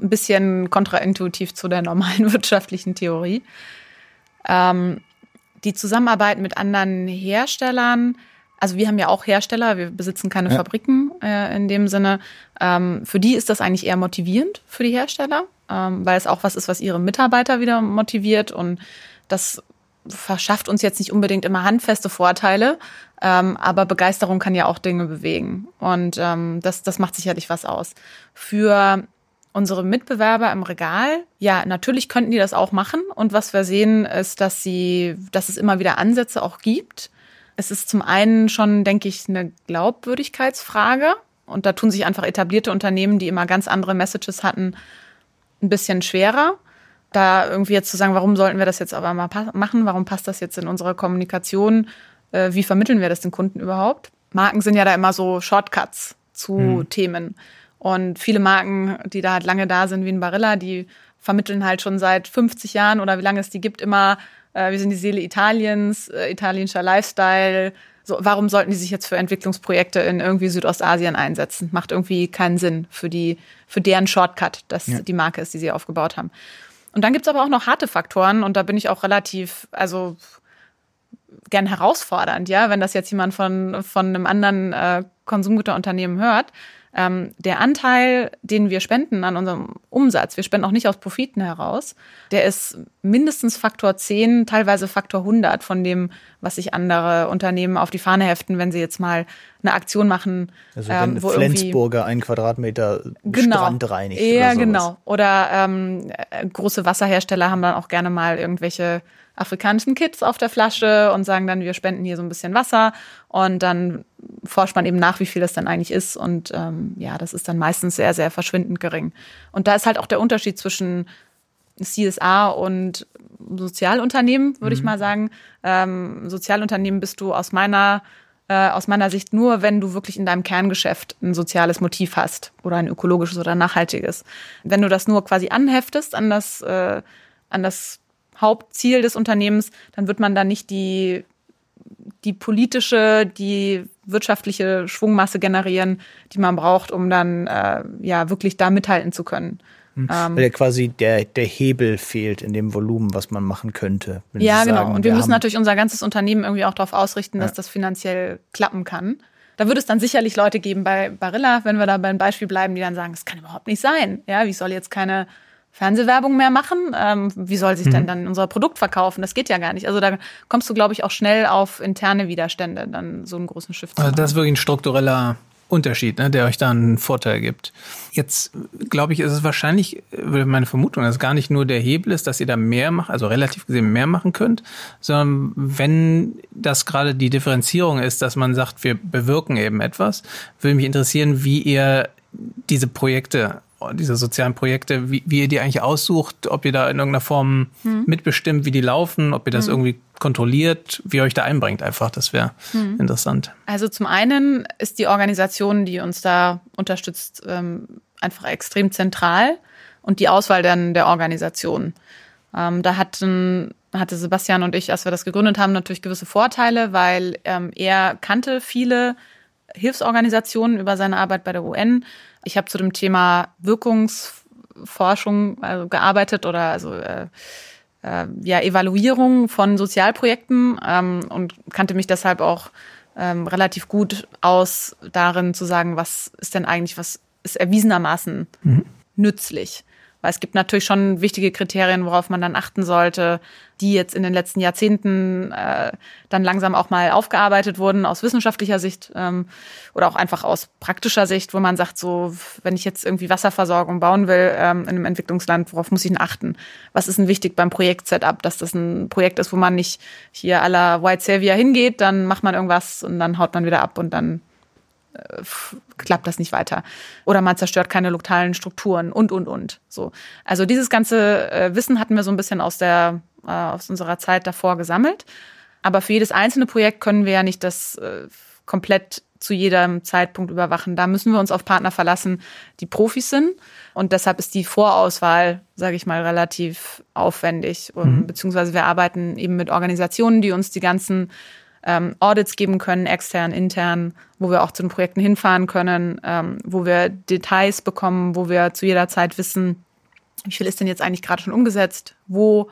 ein bisschen kontraintuitiv zu der normalen wirtschaftlichen Theorie. Ähm, die Zusammenarbeit mit anderen Herstellern, also wir haben ja auch Hersteller, wir besitzen keine ja. Fabriken äh, in dem Sinne. Ähm, für die ist das eigentlich eher motivierend für die Hersteller, ähm, weil es auch was ist, was ihre Mitarbeiter wieder motiviert und das verschafft uns jetzt nicht unbedingt immer handfeste Vorteile, ähm, aber Begeisterung kann ja auch Dinge bewegen und ähm, das, das macht sicherlich was aus. Für unsere Mitbewerber im Regal, ja, natürlich könnten die das auch machen. Und was wir sehen, ist, dass sie, dass es immer wieder Ansätze auch gibt. Es ist zum einen schon, denke ich, eine Glaubwürdigkeitsfrage. Und da tun sich einfach etablierte Unternehmen, die immer ganz andere Messages hatten, ein bisschen schwerer. Da irgendwie jetzt zu sagen, warum sollten wir das jetzt aber mal machen? Warum passt das jetzt in unsere Kommunikation? Äh, wie vermitteln wir das den Kunden überhaupt? Marken sind ja da immer so Shortcuts zu hm. Themen. Und viele Marken, die da halt lange da sind, wie ein Barilla, die vermitteln halt schon seit 50 Jahren oder wie lange es die gibt, immer, äh, wir sind die Seele Italiens, äh, italienischer Lifestyle. So, warum sollten die sich jetzt für Entwicklungsprojekte in irgendwie Südostasien einsetzen? Macht irgendwie keinen Sinn für die, für deren Shortcut, dass ja. die Marke ist, die sie aufgebaut haben. Und dann gibt's aber auch noch harte Faktoren und da bin ich auch relativ, also gern herausfordernd, ja, wenn das jetzt jemand von, von einem anderen äh, Konsumgüterunternehmen hört, ähm, der Anteil, den wir spenden an unserem Umsatz, wir spenden auch nicht aus Profiten heraus, der ist mindestens Faktor 10, teilweise Faktor 100 von dem, was sich andere Unternehmen auf die Fahne heften, wenn sie jetzt mal eine Aktion machen. Also wenn ähm, wo Flensburger einen Quadratmeter genau, Strand reinigt. Ja, oder genau. Oder ähm, große Wasserhersteller haben dann auch gerne mal irgendwelche afrikanischen Kids auf der Flasche und sagen dann, wir spenden hier so ein bisschen Wasser und dann forscht man eben nach, wie viel das dann eigentlich ist und ähm, ja, das ist dann meistens sehr, sehr verschwindend gering. Und da ist halt auch der Unterschied zwischen CSA und Sozialunternehmen, würde mhm. ich mal sagen. Ähm, Sozialunternehmen bist du aus meiner äh, aus meiner Sicht nur, wenn du wirklich in deinem Kerngeschäft ein soziales Motiv hast oder ein ökologisches oder nachhaltiges. Wenn du das nur quasi anheftest an das, äh, an das Hauptziel des Unternehmens, dann wird man da nicht die, die politische, die wirtschaftliche Schwungmasse generieren, die man braucht, um dann äh, ja wirklich da mithalten zu können. Hm. Ähm, Weil ja quasi der, der Hebel fehlt in dem Volumen, was man machen könnte. ja, genau. und wir, wir müssen natürlich unser ganzes Unternehmen irgendwie auch darauf ausrichten, dass ja. das finanziell klappen kann. Da würde es dann sicherlich Leute geben bei Barilla, wenn wir da beim Beispiel bleiben, die dann sagen, das kann überhaupt nicht sein. Ja, wie soll jetzt keine Fernsehwerbung mehr machen. Ähm, wie soll sich mhm. denn dann unser Produkt verkaufen? Das geht ja gar nicht. Also da kommst du, glaube ich, auch schnell auf interne Widerstände, dann so einen großen Shift zu Also das ist wirklich ein struktureller Unterschied, ne, der euch da einen Vorteil gibt. Jetzt glaube ich, ist es wahrscheinlich, meine Vermutung, dass es gar nicht nur der Hebel ist, dass ihr da mehr macht, also relativ gesehen mehr machen könnt, sondern wenn das gerade die Differenzierung ist, dass man sagt, wir bewirken eben etwas, würde mich interessieren, wie ihr diese Projekte diese sozialen Projekte, wie, wie ihr die eigentlich aussucht, ob ihr da in irgendeiner Form hm. mitbestimmt, wie die laufen, ob ihr das hm. irgendwie kontrolliert, wie ihr euch da einbringt einfach. Das wäre hm. interessant. Also zum einen ist die Organisation, die uns da unterstützt, ähm, einfach extrem zentral und die Auswahl dann der Organisation. Ähm, da hatten hatte Sebastian und ich, als wir das gegründet haben, natürlich gewisse Vorteile, weil ähm, er kannte viele Hilfsorganisationen über seine Arbeit bei der UN ich habe zu dem Thema Wirkungsforschung also gearbeitet oder also äh, äh, ja Evaluierung von Sozialprojekten ähm, und kannte mich deshalb auch ähm, relativ gut aus darin zu sagen, was ist denn eigentlich, was ist erwiesenermaßen mhm. nützlich. Weil es gibt natürlich schon wichtige Kriterien, worauf man dann achten sollte, die jetzt in den letzten Jahrzehnten äh, dann langsam auch mal aufgearbeitet wurden aus wissenschaftlicher Sicht ähm, oder auch einfach aus praktischer Sicht, wo man sagt, so, wenn ich jetzt irgendwie Wasserversorgung bauen will ähm, in einem Entwicklungsland, worauf muss ich denn achten? Was ist denn wichtig beim Projekt-Setup, dass das ein Projekt ist, wo man nicht hier aller White Savior hingeht, dann macht man irgendwas und dann haut man wieder ab und dann klappt das nicht weiter. Oder man zerstört keine lokalen Strukturen und, und, und. So. Also dieses ganze äh, Wissen hatten wir so ein bisschen aus der, äh, aus unserer Zeit davor gesammelt. Aber für jedes einzelne Projekt können wir ja nicht das äh, komplett zu jedem Zeitpunkt überwachen. Da müssen wir uns auf Partner verlassen, die Profis sind. Und deshalb ist die Vorauswahl, sage ich mal, relativ aufwendig. Mhm. Beziehungsweise wir arbeiten eben mit Organisationen, die uns die ganzen ähm, Audits geben können, extern, intern, wo wir auch zu den Projekten hinfahren können, ähm, wo wir Details bekommen, wo wir zu jeder Zeit wissen, wie viel ist denn jetzt eigentlich gerade schon umgesetzt, wo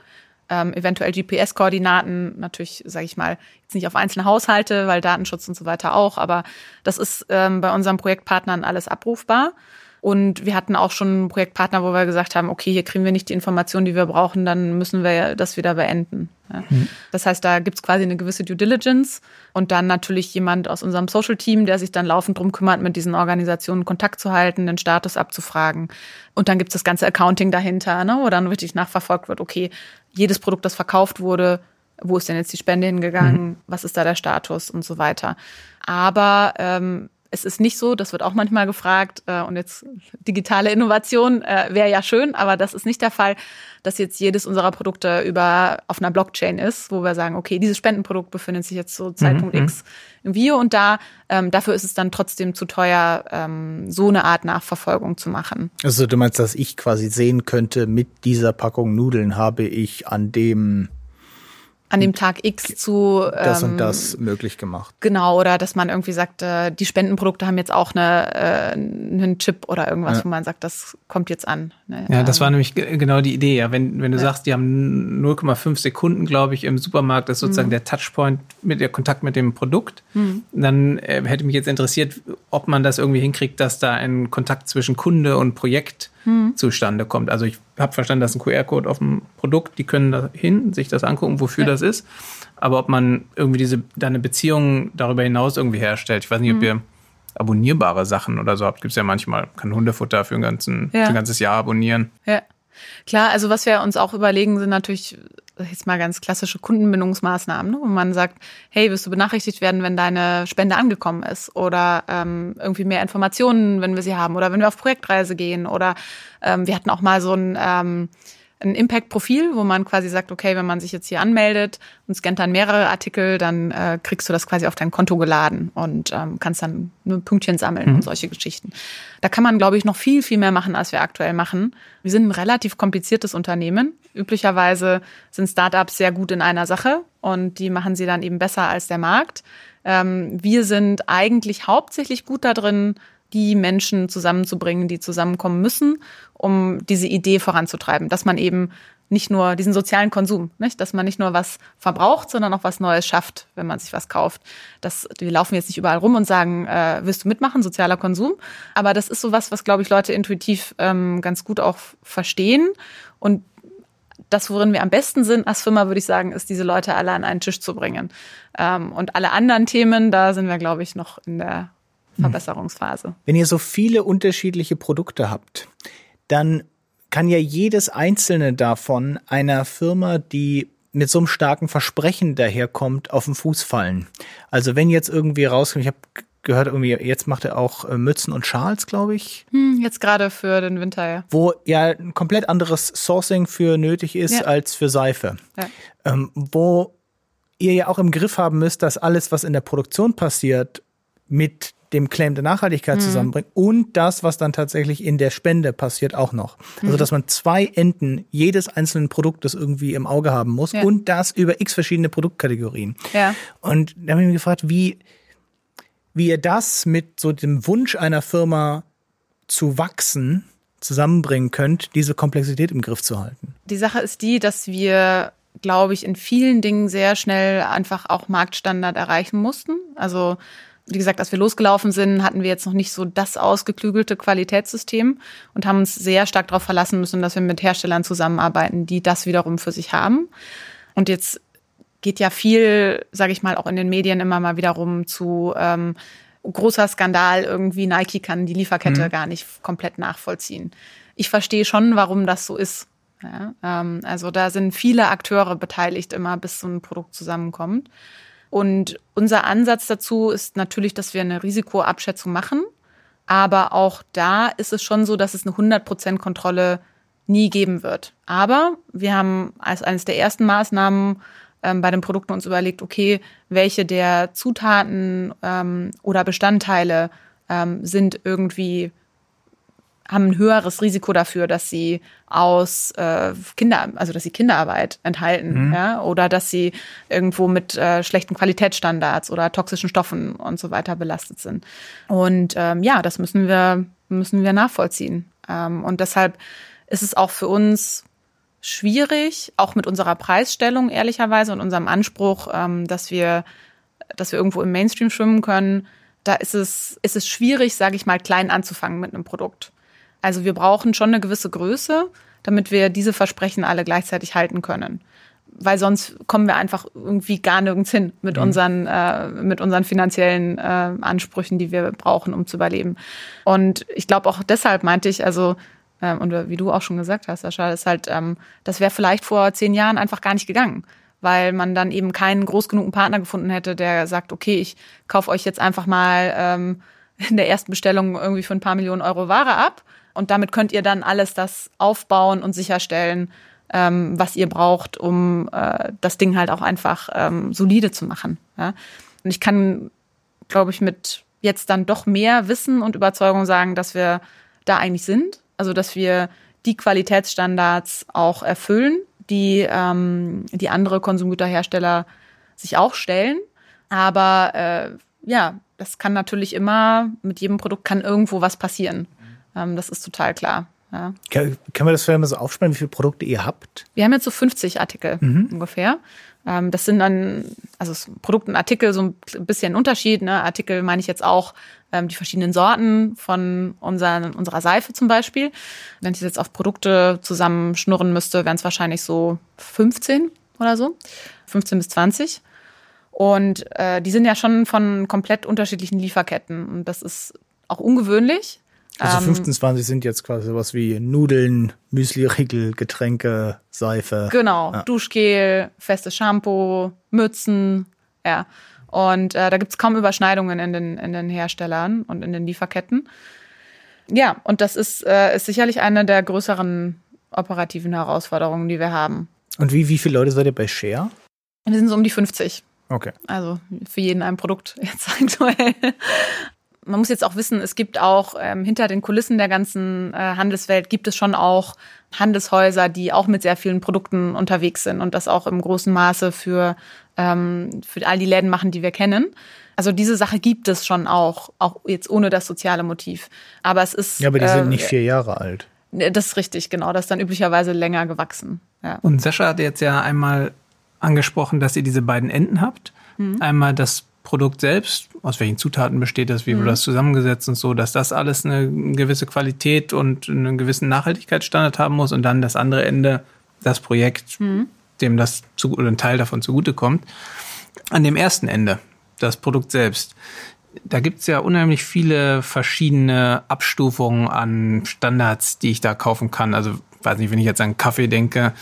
ähm, eventuell GPS-Koordinaten, natürlich, sage ich mal, jetzt nicht auf einzelne Haushalte, weil Datenschutz und so weiter auch, aber das ist ähm, bei unseren Projektpartnern alles abrufbar. Und wir hatten auch schon einen Projektpartner, wo wir gesagt haben, okay, hier kriegen wir nicht die Informationen, die wir brauchen, dann müssen wir das wieder beenden. Ja. Mhm. Das heißt, da gibt's quasi eine gewisse Due Diligence und dann natürlich jemand aus unserem Social-Team, der sich dann laufend drum kümmert, mit diesen Organisationen Kontakt zu halten, den Status abzufragen. Und dann gibt's das ganze Accounting dahinter, ne, wo dann richtig nachverfolgt wird, okay, jedes Produkt, das verkauft wurde, wo ist denn jetzt die Spende hingegangen, mhm. was ist da der Status und so weiter. Aber ähm, es ist nicht so, das wird auch manchmal gefragt, äh, und jetzt digitale Innovation äh, wäre ja schön, aber das ist nicht der Fall, dass jetzt jedes unserer Produkte über auf einer Blockchain ist, wo wir sagen, okay, dieses Spendenprodukt befindet sich jetzt zu Zeitpunkt mhm. X im Video und da. Ähm, dafür ist es dann trotzdem zu teuer, ähm, so eine Art Nachverfolgung zu machen. Also du meinst, dass ich quasi sehen könnte, mit dieser Packung Nudeln habe ich an dem an dem Tag X zu das und das möglich gemacht. Genau, oder dass man irgendwie sagt, äh, die Spendenprodukte haben jetzt auch eine, äh, einen Chip oder irgendwas, ja. wo man sagt, das kommt jetzt an. Ne? Ja, das war nämlich genau die Idee. Ja, wenn, wenn du ja. sagst, die haben 0,5 Sekunden, glaube ich, im Supermarkt, das ist sozusagen mhm. der Touchpoint mit der Kontakt mit dem Produkt, mhm. dann äh, hätte mich jetzt interessiert, ob man das irgendwie hinkriegt, dass da ein Kontakt zwischen Kunde und Projekt hm. zustande kommt. Also ich habe verstanden, dass ein QR-Code auf dem Produkt, die können da hin, sich das angucken, wofür ja. das ist. Aber ob man irgendwie diese da eine Beziehung darüber hinaus irgendwie herstellt. Ich weiß nicht, hm. ob ihr abonnierbare Sachen oder so habt. Gibt es ja manchmal. Kann Hundefutter für ein, ganzen, ja. für ein ganzes Jahr abonnieren. Ja. Klar, also was wir uns auch überlegen, sind natürlich jetzt mal ganz klassische Kundenbindungsmaßnahmen, ne? wo man sagt, hey, wirst du benachrichtigt werden, wenn deine Spende angekommen ist? Oder ähm, irgendwie mehr Informationen, wenn wir sie haben? Oder wenn wir auf Projektreise gehen? Oder ähm, wir hatten auch mal so ein ähm, ein Impact-Profil, wo man quasi sagt, okay, wenn man sich jetzt hier anmeldet und scannt dann mehrere Artikel, dann äh, kriegst du das quasi auf dein Konto geladen und ähm, kannst dann nur Pünktchen sammeln mhm. und solche Geschichten. Da kann man, glaube ich, noch viel, viel mehr machen, als wir aktuell machen. Wir sind ein relativ kompliziertes Unternehmen. Üblicherweise sind Startups sehr gut in einer Sache und die machen sie dann eben besser als der Markt. Ähm, wir sind eigentlich hauptsächlich gut da drin, die Menschen zusammenzubringen, die zusammenkommen müssen, um diese Idee voranzutreiben, dass man eben nicht nur diesen sozialen Konsum, nicht? dass man nicht nur was verbraucht, sondern auch was Neues schafft, wenn man sich was kauft. Das, wir laufen jetzt nicht überall rum und sagen, äh, willst du mitmachen, sozialer Konsum? Aber das ist so was, was, glaube ich, Leute intuitiv ähm, ganz gut auch verstehen. Und das, worin wir am besten sind als Firma, würde ich sagen, ist, diese Leute alle an einen Tisch zu bringen. Ähm, und alle anderen Themen, da sind wir, glaube ich, noch in der Verbesserungsphase. Wenn ihr so viele unterschiedliche Produkte habt, dann kann ja jedes einzelne davon einer Firma, die mit so einem starken Versprechen daherkommt, auf den Fuß fallen. Also wenn jetzt irgendwie rauskommt, ich habe gehört irgendwie, jetzt macht er auch äh, Mützen und Schals, glaube ich. Hm, jetzt gerade für den Winter, ja. Wo ja ein komplett anderes Sourcing für nötig ist ja. als für Seife. Ja. Ähm, wo ihr ja auch im Griff haben müsst, dass alles, was in der Produktion passiert, mit dem Claim der Nachhaltigkeit mhm. zusammenbringt und das, was dann tatsächlich in der Spende passiert, auch noch. Also, mhm. dass man zwei Enden jedes einzelnen Produktes irgendwie im Auge haben muss ja. und das über x verschiedene Produktkategorien. Ja. Und da habe ich mich gefragt, wie, wie ihr das mit so dem Wunsch einer Firma zu wachsen zusammenbringen könnt, diese Komplexität im Griff zu halten. Die Sache ist die, dass wir glaube ich, in vielen Dingen sehr schnell einfach auch Marktstandard erreichen mussten. Also wie gesagt, als wir losgelaufen sind, hatten wir jetzt noch nicht so das ausgeklügelte Qualitätssystem und haben uns sehr stark darauf verlassen müssen, dass wir mit Herstellern zusammenarbeiten, die das wiederum für sich haben. Und jetzt geht ja viel, sage ich mal, auch in den Medien immer mal wieder rum zu ähm, großer Skandal, irgendwie Nike kann die Lieferkette mhm. gar nicht komplett nachvollziehen. Ich verstehe schon, warum das so ist. Ja, ähm, also da sind viele Akteure beteiligt immer, bis so ein Produkt zusammenkommt. Und unser Ansatz dazu ist natürlich, dass wir eine Risikoabschätzung machen. Aber auch da ist es schon so, dass es eine 100% Kontrolle nie geben wird. Aber wir haben als eines der ersten Maßnahmen ähm, bei den Produkten uns überlegt, okay, welche der Zutaten ähm, oder Bestandteile ähm, sind irgendwie haben ein höheres Risiko dafür, dass sie aus äh, Kinder, also dass sie Kinderarbeit enthalten, mhm. ja, oder dass sie irgendwo mit äh, schlechten Qualitätsstandards oder toxischen Stoffen und so weiter belastet sind. Und ähm, ja, das müssen wir müssen wir nachvollziehen. Ähm, und deshalb ist es auch für uns schwierig, auch mit unserer Preisstellung ehrlicherweise und unserem Anspruch, ähm, dass wir dass wir irgendwo im Mainstream schwimmen können, da ist es, ist es schwierig, sage ich mal, klein anzufangen mit einem Produkt. Also wir brauchen schon eine gewisse Größe, damit wir diese Versprechen alle gleichzeitig halten können. Weil sonst kommen wir einfach irgendwie gar nirgends hin mit mhm. unseren, äh, mit unseren finanziellen äh, Ansprüchen, die wir brauchen, um zu überleben. Und ich glaube auch deshalb meinte ich, also, ähm, und wie du auch schon gesagt hast, Sascha, ist halt, ähm, das wäre vielleicht vor zehn Jahren einfach gar nicht gegangen weil man dann eben keinen groß genugen Partner gefunden hätte, der sagt, okay, ich kaufe euch jetzt einfach mal ähm, in der ersten Bestellung irgendwie für ein paar Millionen Euro Ware ab und damit könnt ihr dann alles das aufbauen und sicherstellen, ähm, was ihr braucht, um äh, das Ding halt auch einfach ähm, solide zu machen. Ja? Und ich kann, glaube ich, mit jetzt dann doch mehr Wissen und Überzeugung sagen, dass wir da eigentlich sind. Also, dass wir die Qualitätsstandards auch erfüllen, die, ähm, die andere Konsumgüterhersteller sich auch stellen. Aber äh, ja, das kann natürlich immer, mit jedem Produkt kann irgendwo was passieren. Ähm, das ist total klar. Ja. Kann, kann man das vielleicht mal so aufspannen, wie viele Produkte ihr habt? Wir haben jetzt so 50 Artikel mhm. ungefähr. Ähm, das sind dann, also Produkt und Artikel so ein bisschen Unterschied. Ne? Artikel meine ich jetzt auch ähm, die verschiedenen Sorten von unseren, unserer Seife zum Beispiel. Wenn ich jetzt auf Produkte zusammenschnurren müsste, wären es wahrscheinlich so 15 oder so. 15 bis 20. Und äh, die sind ja schon von komplett unterschiedlichen Lieferketten. Und das ist auch ungewöhnlich. Also 25 ähm, sind jetzt quasi sowas wie Nudeln, Müsli-Riegel, Getränke, Seife. Genau, ja. Duschgel, festes Shampoo, Mützen, ja. Und äh, da gibt's kaum Überschneidungen in den, in den Herstellern und in den Lieferketten. Ja, und das ist, äh, ist sicherlich eine der größeren operativen Herausforderungen, die wir haben. Und wie, wie viele Leute seid ihr bei Share? Wir sind so um die 50. Okay. Also für jeden ein Produkt jetzt aktuell man muss jetzt auch wissen, es gibt auch ähm, hinter den Kulissen der ganzen äh, Handelswelt gibt es schon auch Handelshäuser, die auch mit sehr vielen Produkten unterwegs sind und das auch im großen Maße für, ähm, für all die Läden machen, die wir kennen. Also diese Sache gibt es schon auch, auch jetzt ohne das soziale Motiv. Aber es ist. Ja, aber die äh, sind nicht vier Jahre alt. Das ist richtig, genau. Das ist dann üblicherweise länger gewachsen. Ja. Und Sascha hat jetzt ja einmal angesprochen, dass ihr diese beiden Enden habt. Mhm. Einmal das Produkt selbst, aus welchen Zutaten besteht das, wie mhm. wird das zusammengesetzt und so, dass das alles eine gewisse Qualität und einen gewissen Nachhaltigkeitsstandard haben muss und dann das andere Ende, das Projekt, mhm. dem das zu, oder ein Teil davon zugutekommt. An dem ersten Ende, das Produkt selbst, da gibt's ja unheimlich viele verschiedene Abstufungen an Standards, die ich da kaufen kann. Also, weiß nicht, wenn ich jetzt an Kaffee denke,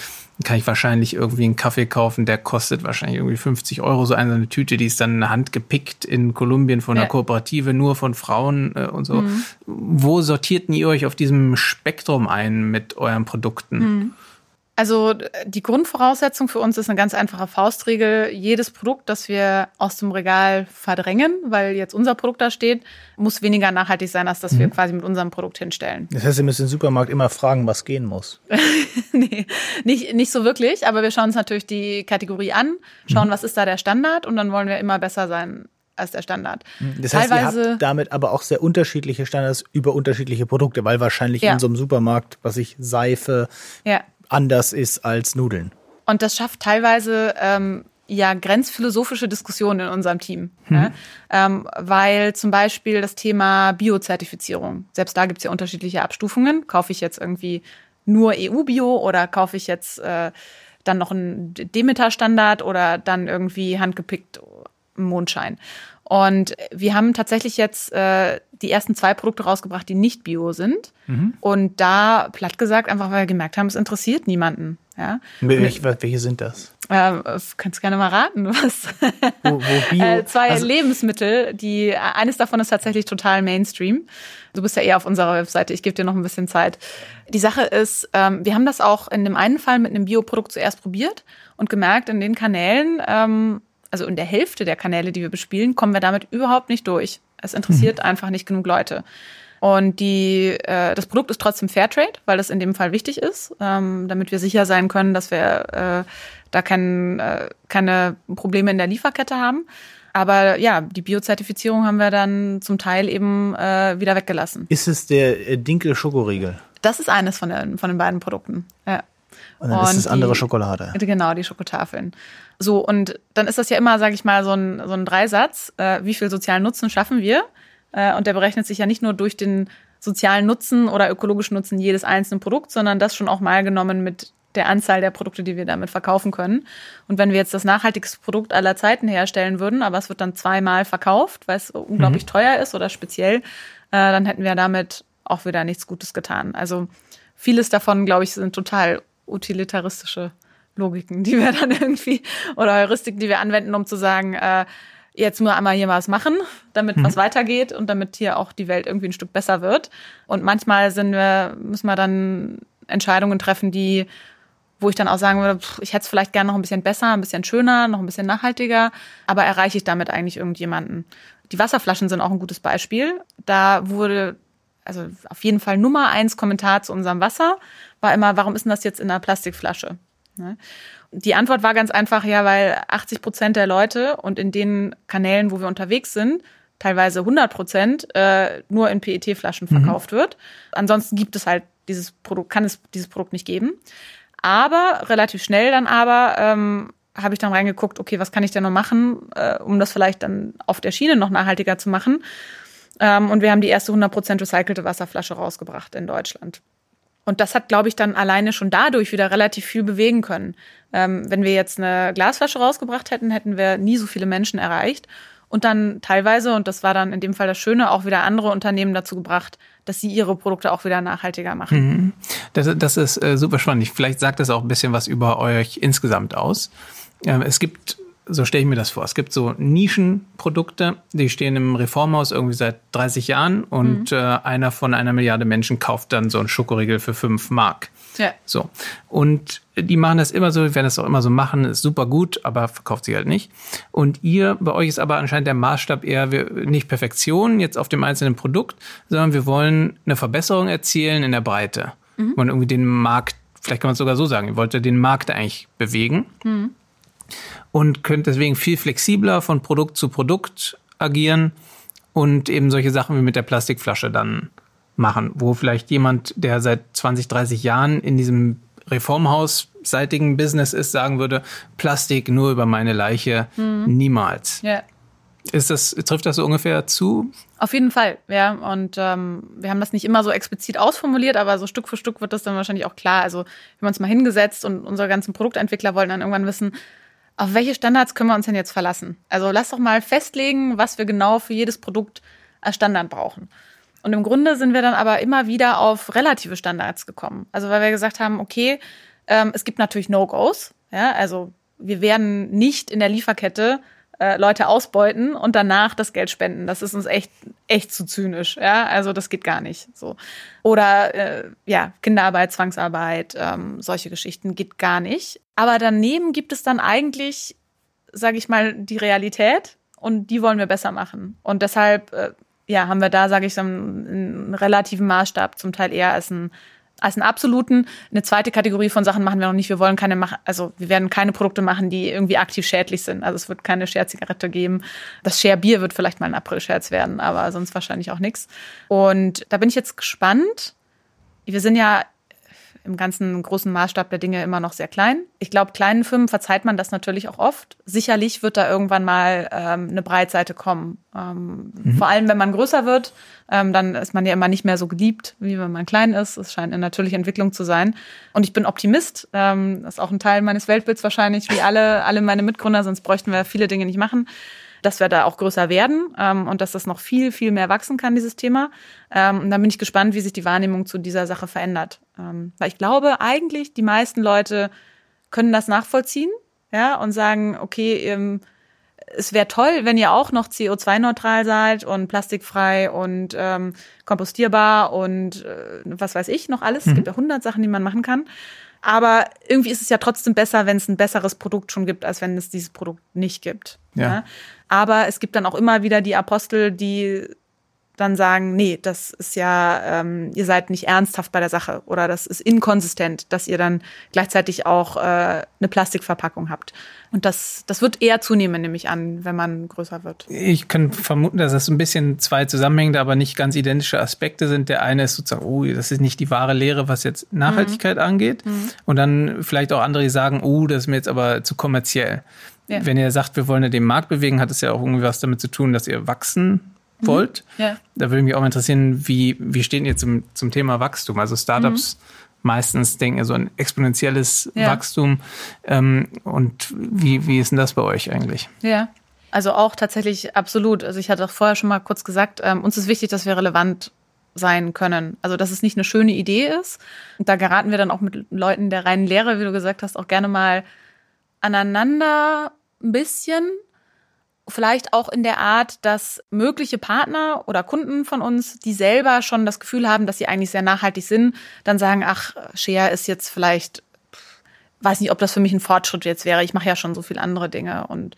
kann ich wahrscheinlich irgendwie einen Kaffee kaufen, der kostet wahrscheinlich irgendwie 50 Euro, so eine, Tüte, die ist dann in der Hand gepickt in Kolumbien von einer ja. Kooperative, nur von Frauen äh, und so. Mhm. Wo sortierten ihr euch auf diesem Spektrum ein mit euren Produkten? Mhm. Also die Grundvoraussetzung für uns ist eine ganz einfache Faustregel. Jedes Produkt, das wir aus dem Regal verdrängen, weil jetzt unser Produkt da steht, muss weniger nachhaltig sein, als das mhm. wir quasi mit unserem Produkt hinstellen. Das heißt, ihr müsst im Supermarkt immer fragen, was gehen muss. nee, nicht, nicht so wirklich, aber wir schauen uns natürlich die Kategorie an, schauen, mhm. was ist da der Standard und dann wollen wir immer besser sein als der Standard. Mhm. Das heißt, Teilweise, ihr habt damit aber auch sehr unterschiedliche Standards über unterschiedliche Produkte, weil wahrscheinlich ja. in so einem Supermarkt, was ich Seife, ja anders ist als Nudeln. Und das schafft teilweise ähm, ja grenzphilosophische Diskussionen in unserem Team. Hm. Ja? Ähm, weil zum Beispiel das Thema Biozertifizierung, selbst da gibt es ja unterschiedliche Abstufungen. Kaufe ich jetzt irgendwie nur EU-Bio oder kaufe ich jetzt äh, dann noch einen Demeter-Standard oder dann irgendwie handgepickt Mondschein. Und wir haben tatsächlich jetzt äh, die ersten zwei Produkte rausgebracht, die nicht bio sind. Mhm. Und da, platt gesagt, einfach weil wir gemerkt haben, es interessiert niemanden. Ja? Welche, welche sind das? Äh, kannst gerne mal raten, was. Wo, wo Bio? äh, zwei also, Lebensmittel, die eines davon ist tatsächlich total Mainstream. Du bist ja eher auf unserer Webseite, ich gebe dir noch ein bisschen Zeit. Die Sache ist, ähm, wir haben das auch in dem einen Fall mit einem Bioprodukt zuerst probiert und gemerkt, in den Kanälen, ähm, also in der Hälfte der Kanäle, die wir bespielen, kommen wir damit überhaupt nicht durch. Es interessiert mhm. einfach nicht genug Leute. Und die, äh, das Produkt ist trotzdem Fairtrade, weil das in dem Fall wichtig ist, ähm, damit wir sicher sein können, dass wir äh, da kein, äh, keine Probleme in der Lieferkette haben. Aber ja, die Biozertifizierung haben wir dann zum Teil eben äh, wieder weggelassen. Ist es der äh, Dinkel-Schokoriegel? Das ist eines von, den, von den beiden Produkten. Ja. Und dann und ist es andere die, Schokolade. Genau, die Schokotafeln. So, und dann ist das ja immer, sage ich mal, so ein, so ein Dreisatz. Äh, wie viel sozialen Nutzen schaffen wir? Äh, und der berechnet sich ja nicht nur durch den sozialen Nutzen oder ökologischen Nutzen jedes einzelnen Produkts, sondern das schon auch mal genommen mit der Anzahl der Produkte, die wir damit verkaufen können. Und wenn wir jetzt das nachhaltigste Produkt aller Zeiten herstellen würden, aber es wird dann zweimal verkauft, weil es unglaublich mhm. teuer ist oder speziell, äh, dann hätten wir damit auch wieder nichts Gutes getan. Also vieles davon, glaube ich, sind total utilitaristische Logiken, die wir dann irgendwie oder Heuristiken, die wir anwenden, um zu sagen, äh, jetzt nur einmal hier was machen, damit mhm. was weitergeht und damit hier auch die Welt irgendwie ein Stück besser wird. Und manchmal sind wir, müssen wir dann Entscheidungen treffen, die, wo ich dann auch sagen würde, pff, ich hätte es vielleicht gerne noch ein bisschen besser, ein bisschen schöner, noch ein bisschen nachhaltiger, aber erreiche ich damit eigentlich irgendjemanden? Die Wasserflaschen sind auch ein gutes Beispiel. Da wurde also auf jeden Fall Nummer eins Kommentar zu unserem Wasser war immer, warum ist denn das jetzt in einer Plastikflasche? Ne? Die Antwort war ganz einfach, ja, weil 80 Prozent der Leute und in den Kanälen, wo wir unterwegs sind, teilweise 100 Prozent äh, nur in PET-Flaschen mhm. verkauft wird. Ansonsten gibt es halt dieses Produkt, kann es dieses Produkt nicht geben. Aber relativ schnell dann aber ähm, habe ich dann reingeguckt, okay, was kann ich denn noch machen, äh, um das vielleicht dann auf der Schiene noch nachhaltiger zu machen. Ähm, und wir haben die erste 100% recycelte Wasserflasche rausgebracht in Deutschland. Und das hat, glaube ich, dann alleine schon dadurch wieder relativ viel bewegen können. Ähm, wenn wir jetzt eine Glasflasche rausgebracht hätten, hätten wir nie so viele Menschen erreicht. Und dann teilweise, und das war dann in dem Fall das Schöne, auch wieder andere Unternehmen dazu gebracht, dass sie ihre Produkte auch wieder nachhaltiger machen. Mhm. Das, das ist äh, super spannend. Vielleicht sagt das auch ein bisschen was über euch insgesamt aus. Ähm, es gibt so stelle ich mir das vor. Es gibt so Nischenprodukte, die stehen im Reformhaus irgendwie seit 30 Jahren und mhm. äh, einer von einer Milliarde Menschen kauft dann so einen Schokoriegel für 5 Mark. Ja. So. Und die machen das immer so, werden das auch immer so machen, ist super gut, aber verkauft sie halt nicht. Und ihr, bei euch ist aber anscheinend der Maßstab eher nicht Perfektion jetzt auf dem einzelnen Produkt, sondern wir wollen eine Verbesserung erzielen in der Breite. Mhm. Und irgendwie den Markt, vielleicht kann man es sogar so sagen, ihr wollt ja den Markt eigentlich bewegen. Mhm und könnt deswegen viel flexibler von Produkt zu Produkt agieren und eben solche Sachen wie mit der Plastikflasche dann machen, wo vielleicht jemand, der seit 20, 30 Jahren in diesem Reformhausseitigen Business ist, sagen würde, Plastik nur über meine Leiche, mhm. niemals. Ja. Ist das, trifft das so ungefähr zu? Auf jeden Fall, ja. Und ähm, wir haben das nicht immer so explizit ausformuliert, aber so Stück für Stück wird das dann wahrscheinlich auch klar. Also wir haben uns mal hingesetzt und unsere ganzen Produktentwickler wollen dann irgendwann wissen, auf welche Standards können wir uns denn jetzt verlassen? Also lass doch mal festlegen, was wir genau für jedes Produkt als Standard brauchen. Und im Grunde sind wir dann aber immer wieder auf relative Standards gekommen. Also weil wir gesagt haben, okay, ähm, es gibt natürlich No-Gos. Ja, also wir werden nicht in der Lieferkette äh, Leute ausbeuten und danach das Geld spenden. Das ist uns echt echt zu zynisch. Ja, also das geht gar nicht. So oder äh, ja Kinderarbeit, Zwangsarbeit, ähm, solche Geschichten geht gar nicht. Aber daneben gibt es dann eigentlich, sage ich mal, die Realität und die wollen wir besser machen. Und deshalb äh, ja haben wir da, sage ich, so einen, einen relativen Maßstab, zum Teil eher als ein als einen absoluten. Eine zweite Kategorie von Sachen machen wir noch nicht. Wir wollen keine also wir werden keine Produkte machen, die irgendwie aktiv schädlich sind. Also es wird keine Share-Zigarette geben. Das Share-Bier wird vielleicht mal ein April-Scherz werden, aber sonst wahrscheinlich auch nichts. Und da bin ich jetzt gespannt. Wir sind ja im ganzen großen Maßstab der Dinge immer noch sehr klein. Ich glaube, kleinen Firmen verzeiht man das natürlich auch oft. Sicherlich wird da irgendwann mal ähm, eine Breitseite kommen. Ähm, mhm. Vor allem, wenn man größer wird, ähm, dann ist man ja immer nicht mehr so geliebt, wie wenn man klein ist. Es scheint eine natürliche Entwicklung zu sein. Und ich bin Optimist. Ähm, das ist auch ein Teil meines Weltbilds wahrscheinlich, wie alle, alle meine Mitgründer, sonst bräuchten wir viele Dinge nicht machen dass wir da auch größer werden ähm, und dass das noch viel, viel mehr wachsen kann, dieses Thema. Ähm, und dann bin ich gespannt, wie sich die Wahrnehmung zu dieser Sache verändert. Ähm, weil ich glaube, eigentlich die meisten Leute können das nachvollziehen, ja, und sagen, okay, ähm, es wäre toll, wenn ihr auch noch CO2-neutral seid und plastikfrei und ähm, kompostierbar und äh, was weiß ich noch alles. Mhm. Es gibt ja hundert Sachen, die man machen kann. Aber irgendwie ist es ja trotzdem besser, wenn es ein besseres Produkt schon gibt, als wenn es dieses Produkt nicht gibt. Ja. ja. Aber es gibt dann auch immer wieder die Apostel, die dann sagen, nee, das ist ja, ähm, ihr seid nicht ernsthaft bei der Sache oder das ist inkonsistent, dass ihr dann gleichzeitig auch äh, eine Plastikverpackung habt. Und das, das wird eher zunehmen, nehme ich an, wenn man größer wird. Ich kann vermuten, dass das ein bisschen zwei zusammenhängende, aber nicht ganz identische Aspekte sind. Der eine ist sozusagen, oh, das ist nicht die wahre Lehre, was jetzt Nachhaltigkeit mhm. angeht. Mhm. Und dann vielleicht auch andere, die sagen, oh, das ist mir jetzt aber zu kommerziell. Ja. Wenn ihr sagt, wir wollen ja den Markt bewegen, hat es ja auch irgendwie was damit zu tun, dass ihr wachsen Mhm. wollt. Ja. Da würde mich auch mal interessieren, wie, wie stehen ihr zum, zum Thema Wachstum? Also Startups mhm. meistens denken so ein exponentielles ja. Wachstum. Ähm, und wie, wie ist denn das bei euch eigentlich? Ja. Also auch tatsächlich absolut. Also ich hatte auch vorher schon mal kurz gesagt, ähm, uns ist wichtig, dass wir relevant sein können. Also dass es nicht eine schöne Idee ist. Und da geraten wir dann auch mit Leuten der reinen Lehre, wie du gesagt hast, auch gerne mal aneinander ein bisschen vielleicht auch in der Art, dass mögliche Partner oder Kunden von uns, die selber schon das Gefühl haben, dass sie eigentlich sehr nachhaltig sind, dann sagen, ach, Share ist jetzt vielleicht, weiß nicht, ob das für mich ein Fortschritt jetzt wäre. Ich mache ja schon so viele andere Dinge und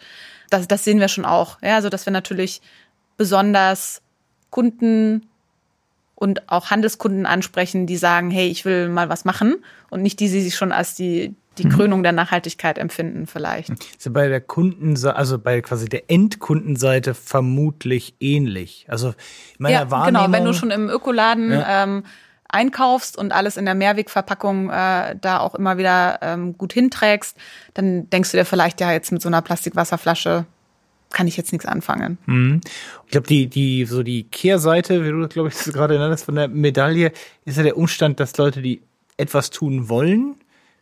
das, das sehen wir schon auch. Ja, also dass wir natürlich besonders Kunden und auch Handelskunden ansprechen, die sagen, hey, ich will mal was machen und nicht die, die sich schon als die die Krönung der Nachhaltigkeit empfinden vielleicht. Ist ja bei der Kundenseite, also bei quasi der Endkundenseite vermutlich ähnlich. Also in meiner ja, Wahrnehmung. genau, wenn du schon im Ökoladen Ja. ähm, einkaufst und alles in der Mehrwegverpackung äh, da auch immer wieder ähm, gut hinträgst, dann denkst du dir vielleicht, ja, jetzt mit so einer Plastikwasserflasche kann ich jetzt nichts anfangen. Hm. Ich glaube, die, die, so die Kehrseite, wie du das, glaube ich, gerade nanntest von der Medaille, ist ja der Umstand, dass Leute, die etwas tun wollen,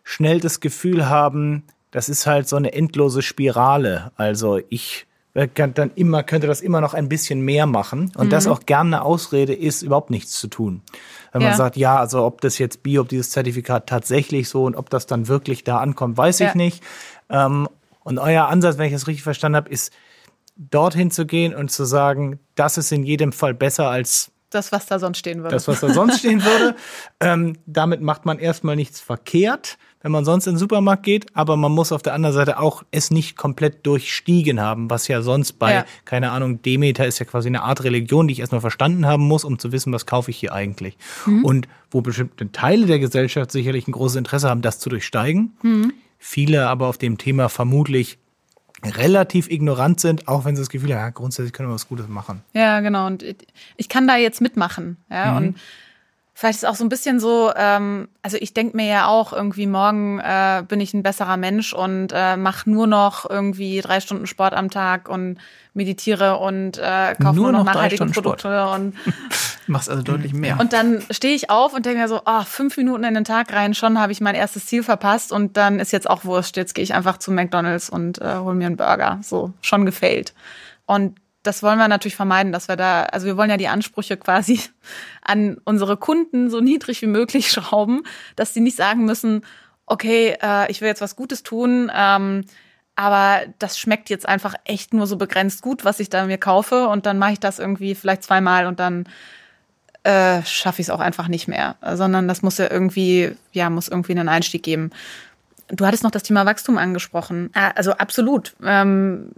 schnell das Gefühl haben, das ist halt so eine endlose Spirale. Also ich äh, kann dann immer, könnte das immer noch ein bisschen mehr machen und das auch gerne eine Ausrede ist, überhaupt nichts zu tun. Wenn man Ja. sagt, ja, also ob das jetzt Bio, ob dieses Zertifikat tatsächlich so und ob das dann wirklich da ankommt, weiß Ja. ich nicht. Ähm, und euer Ansatz, wenn ich das richtig verstanden habe, ist, dorthin zu gehen und zu sagen, das ist in jedem Fall besser als Das, was da sonst stehen würde. das, was da sonst stehen würde. Ähm, damit macht man erstmal nichts verkehrt, wenn man sonst in den Supermarkt geht, aber man muss auf der anderen Seite auch es nicht komplett durchstiegen haben, was ja sonst bei, Ja. keine Ahnung, Demeter ist ja quasi eine Art Religion, die ich erstmal verstanden haben muss, um zu wissen, was kaufe ich hier eigentlich. Und wo bestimmte Teile der Gesellschaft sicherlich ein großes Interesse haben, das zu durchsteigen. Viele aber auf dem Thema vermutlich relativ ignorant sind, auch wenn sie das Gefühl haben, ja, grundsätzlich können wir was Gutes machen. Ja, genau. Und ich- kann da jetzt mitmachen. Ja, und vielleicht ist auch so ein bisschen so, ähm, also ich denke mir ja auch, irgendwie morgen äh, bin ich ein besserer Mensch und äh, mache nur noch irgendwie drei Stunden Sport am Tag und meditiere und äh, kaufe Nur nur, noch noch drei nachhaltige Stunden Sport. Produkte und machst also deutlich mehr. und dann stehe ich auf und denke mir so, oh, fünf Minuten in den Tag rein, schon habe ich mein erstes Ziel verpasst und dann ist jetzt auch wurscht. Jetzt gehe ich einfach zu McDonalds und äh, hole mir einen Burger. So, schon gefällt. Und das wollen wir natürlich vermeiden, dass wir da, also wir wollen ja die Ansprüche quasi an unsere Kunden so niedrig wie möglich schrauben, dass die nicht sagen müssen, okay, äh, ich will jetzt was Gutes tun, ähm, aber das schmeckt jetzt einfach echt nur so begrenzt gut, was ich da mir kaufe und dann mache ich das irgendwie vielleicht zweimal und dann äh, schaffe ich es auch einfach nicht mehr, sondern das muss ja irgendwie, ja, muss irgendwie einen Einstieg geben. Du hattest noch das Thema Wachstum angesprochen. Ah, Also absolut. Ähm,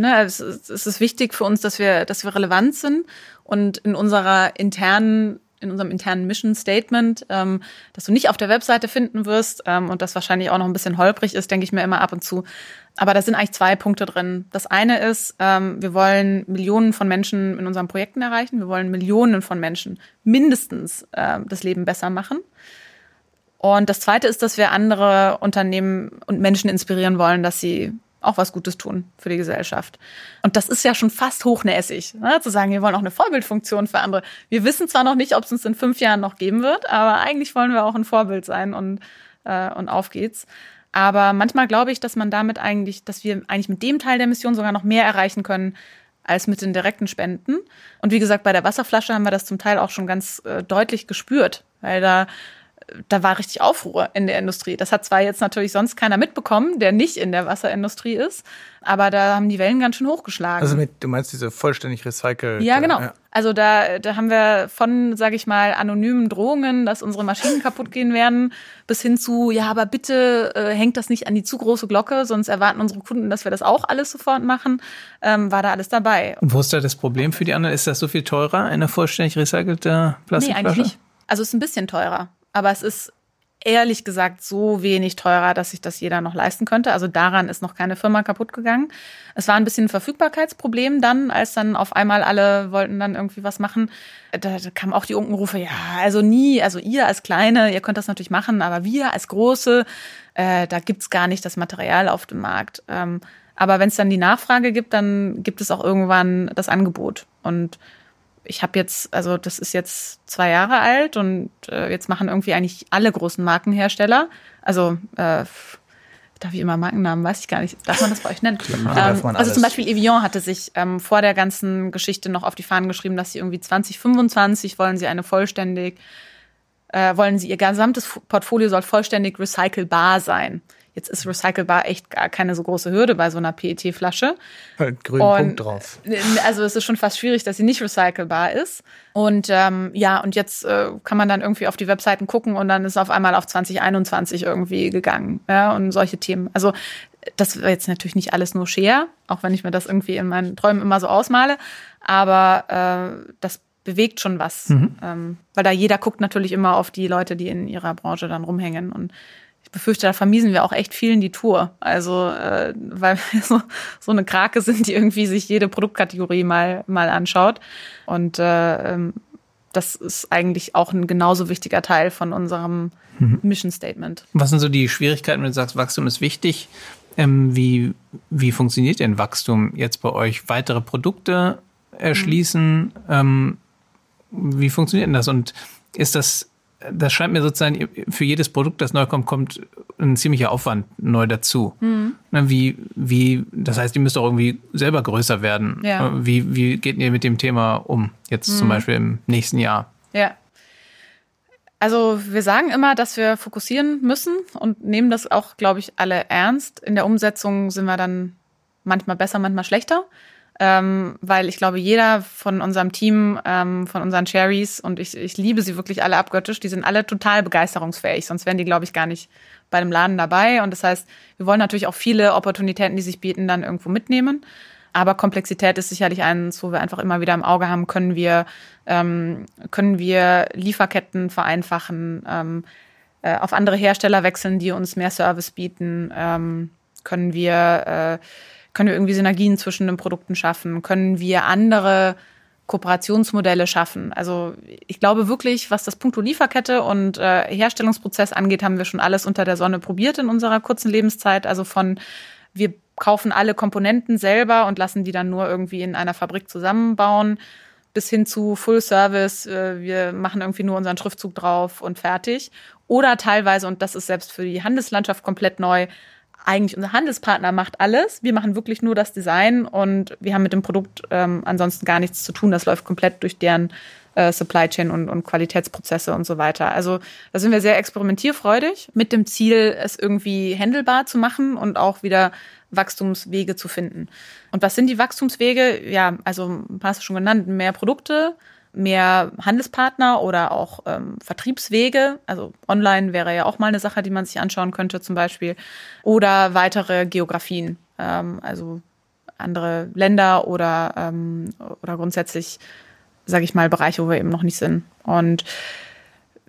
ne, es, ist- es ist wichtig für uns, dass wir, dass wir relevant sind und in unserer internen in unserem internen Mission Statement, ähm, dass du nicht auf der Webseite finden wirst ähm, und das wahrscheinlich auch noch ein bisschen holprig ist, denke ich mir immer ab und zu. Aber da sind eigentlich zwei Punkte drin. Das eine ist, ähm, wir wollen Millionen von Menschen in unseren Projekten erreichen. Wir wollen Millionen von Menschen mindestens ähm, das Leben besser machen. Und das zweite ist, dass wir andere Unternehmen und Menschen inspirieren wollen, dass sie auch was Gutes tun für die Gesellschaft. Und das ist ja schon fast hochnäsig, ne? zu sagen, wir wollen auch eine Vorbildfunktion für andere. Wir wissen zwar noch nicht, ob es uns in fünf Jahren noch geben wird, aber eigentlich wollen wir auch ein Vorbild sein und, äh, und auf geht's. Aber manchmal glaube ich, dass man damit eigentlich, dass wir eigentlich mit dem Teil der Mission sogar noch mehr erreichen können als mit den direkten Spenden. Und wie gesagt, bei der Wasserflasche haben wir das zum Teil auch schon ganz äh, deutlich gespürt, weil da da war richtig Aufruhr in der Industrie. Das hat zwar jetzt natürlich sonst keiner mitbekommen, der nicht in der Wasserindustrie ist, aber da haben die Wellen ganz schön hochgeschlagen. Also mit, du meinst diese vollständig recycelt. ja, genau. Ja. Also da, da haben wir von, sage ich mal, anonymen Drohungen, dass unsere Maschinen kaputt gehen werden, bis hin zu, ja, aber bitte äh, hängt das nicht an die zu große Glocke, sonst erwarten unsere Kunden, dass wir das auch alles sofort machen, ähm, war da alles dabei. Und wo ist da das Problem für die anderen? Ist das so viel teurer, eine vollständig recycelte Nee, Plastikflasche? eigentlich nicht. Also es ist ein bisschen teurer, aber es ist ehrlich gesagt so wenig teurer, dass sich das jeder noch leisten könnte. Also daran ist noch keine Firma kaputt gegangen. Es war ein bisschen ein Verfügbarkeitsproblem dann, als dann auf einmal alle wollten dann irgendwie was machen. Da, kamen auch die Unkenrufe, ja, also nie, also ihr als Kleine, ihr könnt das natürlich machen, aber wir als Große, äh, da gibt's gar nicht das Material auf dem Markt. Ähm, aber wenn es dann die Nachfrage gibt, dann gibt es auch irgendwann das Angebot. Und ich habe jetzt, also das ist jetzt zwei Jahre alt und äh, jetzt machen irgendwie eigentlich alle großen Markenhersteller, also äh, darf ich immer Markennamen, weiß ich gar nicht, darf man das bei euch nennen? darf Ähm, also zum. Beispiel Evian hatte sich ähm, vor der ganzen Geschichte noch auf die Fahnen geschrieben, dass sie irgendwie 2025 wollen sie eine vollständig, äh, wollen sie ihr gesamtes Portfolio soll vollständig recycelbar sein. Jetzt ist recycelbar echt gar keine so große Hürde bei so einer PET-Flasche. Halt grünen Und- Punkt drauf. Also es ist schon fast schwierig, dass sie nicht recycelbar ist. Und ähm, ja, und jetzt äh, kann man dann irgendwie auf die Webseiten gucken und dann ist auf einmal auf 2021 irgendwie gegangen. Ja, und solche Themen. Also das war jetzt natürlich nicht alles nur Share, auch wenn ich mir das irgendwie in meinen Träumen immer so ausmale. Aber äh, das bewegt schon was. Ähm, weil da jeder guckt natürlich immer auf die Leute, die in ihrer Branche dann rumhängen. Und ich befürchte, da vermiesen wir auch echt vielen die Tour. Also, äh, weil wir so, so eine Krake sind, die irgendwie sich jede Produktkategorie mal, mal anschaut. Und äh, ähm, das ist eigentlich auch ein genauso wichtiger Teil von unserem mhm. Mission Statement. Was sind so die Schwierigkeiten, wenn du sagst, Wachstum ist wichtig? Ähm, wie, wie funktioniert denn Wachstum jetzt bei euch? Weitere Produkte erschließen? Mhm. Ähm, wie funktioniert denn das? Und ist das das scheint mir sozusagen, für jedes Produkt, das neu kommt, kommt ein ziemlicher Aufwand neu dazu. Mhm. Wie, wie, das heißt, ihr müsst auch irgendwie selber größer werden. Ja. Wie, wie geht ihr mit dem Thema um? Jetzt mhm. zum Beispiel im nächsten Jahr? Ja. Also wir sagen immer, dass wir fokussieren müssen und nehmen das auch, glaube ich, alle ernst. In der Umsetzung sind wir dann manchmal besser, manchmal schlechter ähm, weil ich glaube, jeder von unserem Team, ähm, von unseren Cherries, und ich, ich liebe sie wirklich alle abgöttisch, die sind alle total begeisterungsfähig, sonst wären die, glaube ich, gar nicht bei dem Laden dabei. Und das heißt, wir wollen natürlich auch viele Opportunitäten, die sich bieten, dann irgendwo mitnehmen. Aber Komplexität ist sicherlich eins, wo wir einfach immer wieder im Auge haben, können wir, ähm, können wir Lieferketten vereinfachen, ähm, äh, auf andere Hersteller wechseln, die uns mehr Service bieten, ähm, können wir äh, können wir irgendwie Synergien zwischen den Produkten schaffen? Können wir andere Kooperationsmodelle schaffen? Also ich glaube wirklich, was das Punkto Lieferkette und äh, Herstellungsprozess angeht, haben wir schon alles unter der Sonne probiert in unserer kurzen Lebenszeit. Also von wir kaufen alle Komponenten selber und lassen die dann nur irgendwie in einer Fabrik zusammenbauen, bis hin zu Full Service, äh, wir machen irgendwie nur unseren Schriftzug drauf und fertig. Oder teilweise, und das ist selbst für die Handelslandschaft komplett neu, eigentlich unser Handelspartner macht alles. Wir machen wirklich nur das Design und wir haben mit dem Produkt ähm, ansonsten gar nichts zu tun. Das läuft komplett durch deren äh, Supply Chain und, und Qualitätsprozesse und so weiter. Also da sind wir sehr experimentierfreudig mit dem Ziel, es irgendwie handelbar zu machen und auch wieder Wachstumswege zu finden. Und was sind die Wachstumswege? Ja, also hast du schon genannt, mehr Produkte, mehr Handelspartner oder auch ähm, Vertriebswege. Also online wäre ja auch mal eine Sache, die man sich anschauen könnte zum Beispiel. Oder weitere Geografien, ähm, also andere Länder oder, ähm, oder grundsätzlich, sage ich mal, Bereiche, wo wir eben noch nicht sind. Und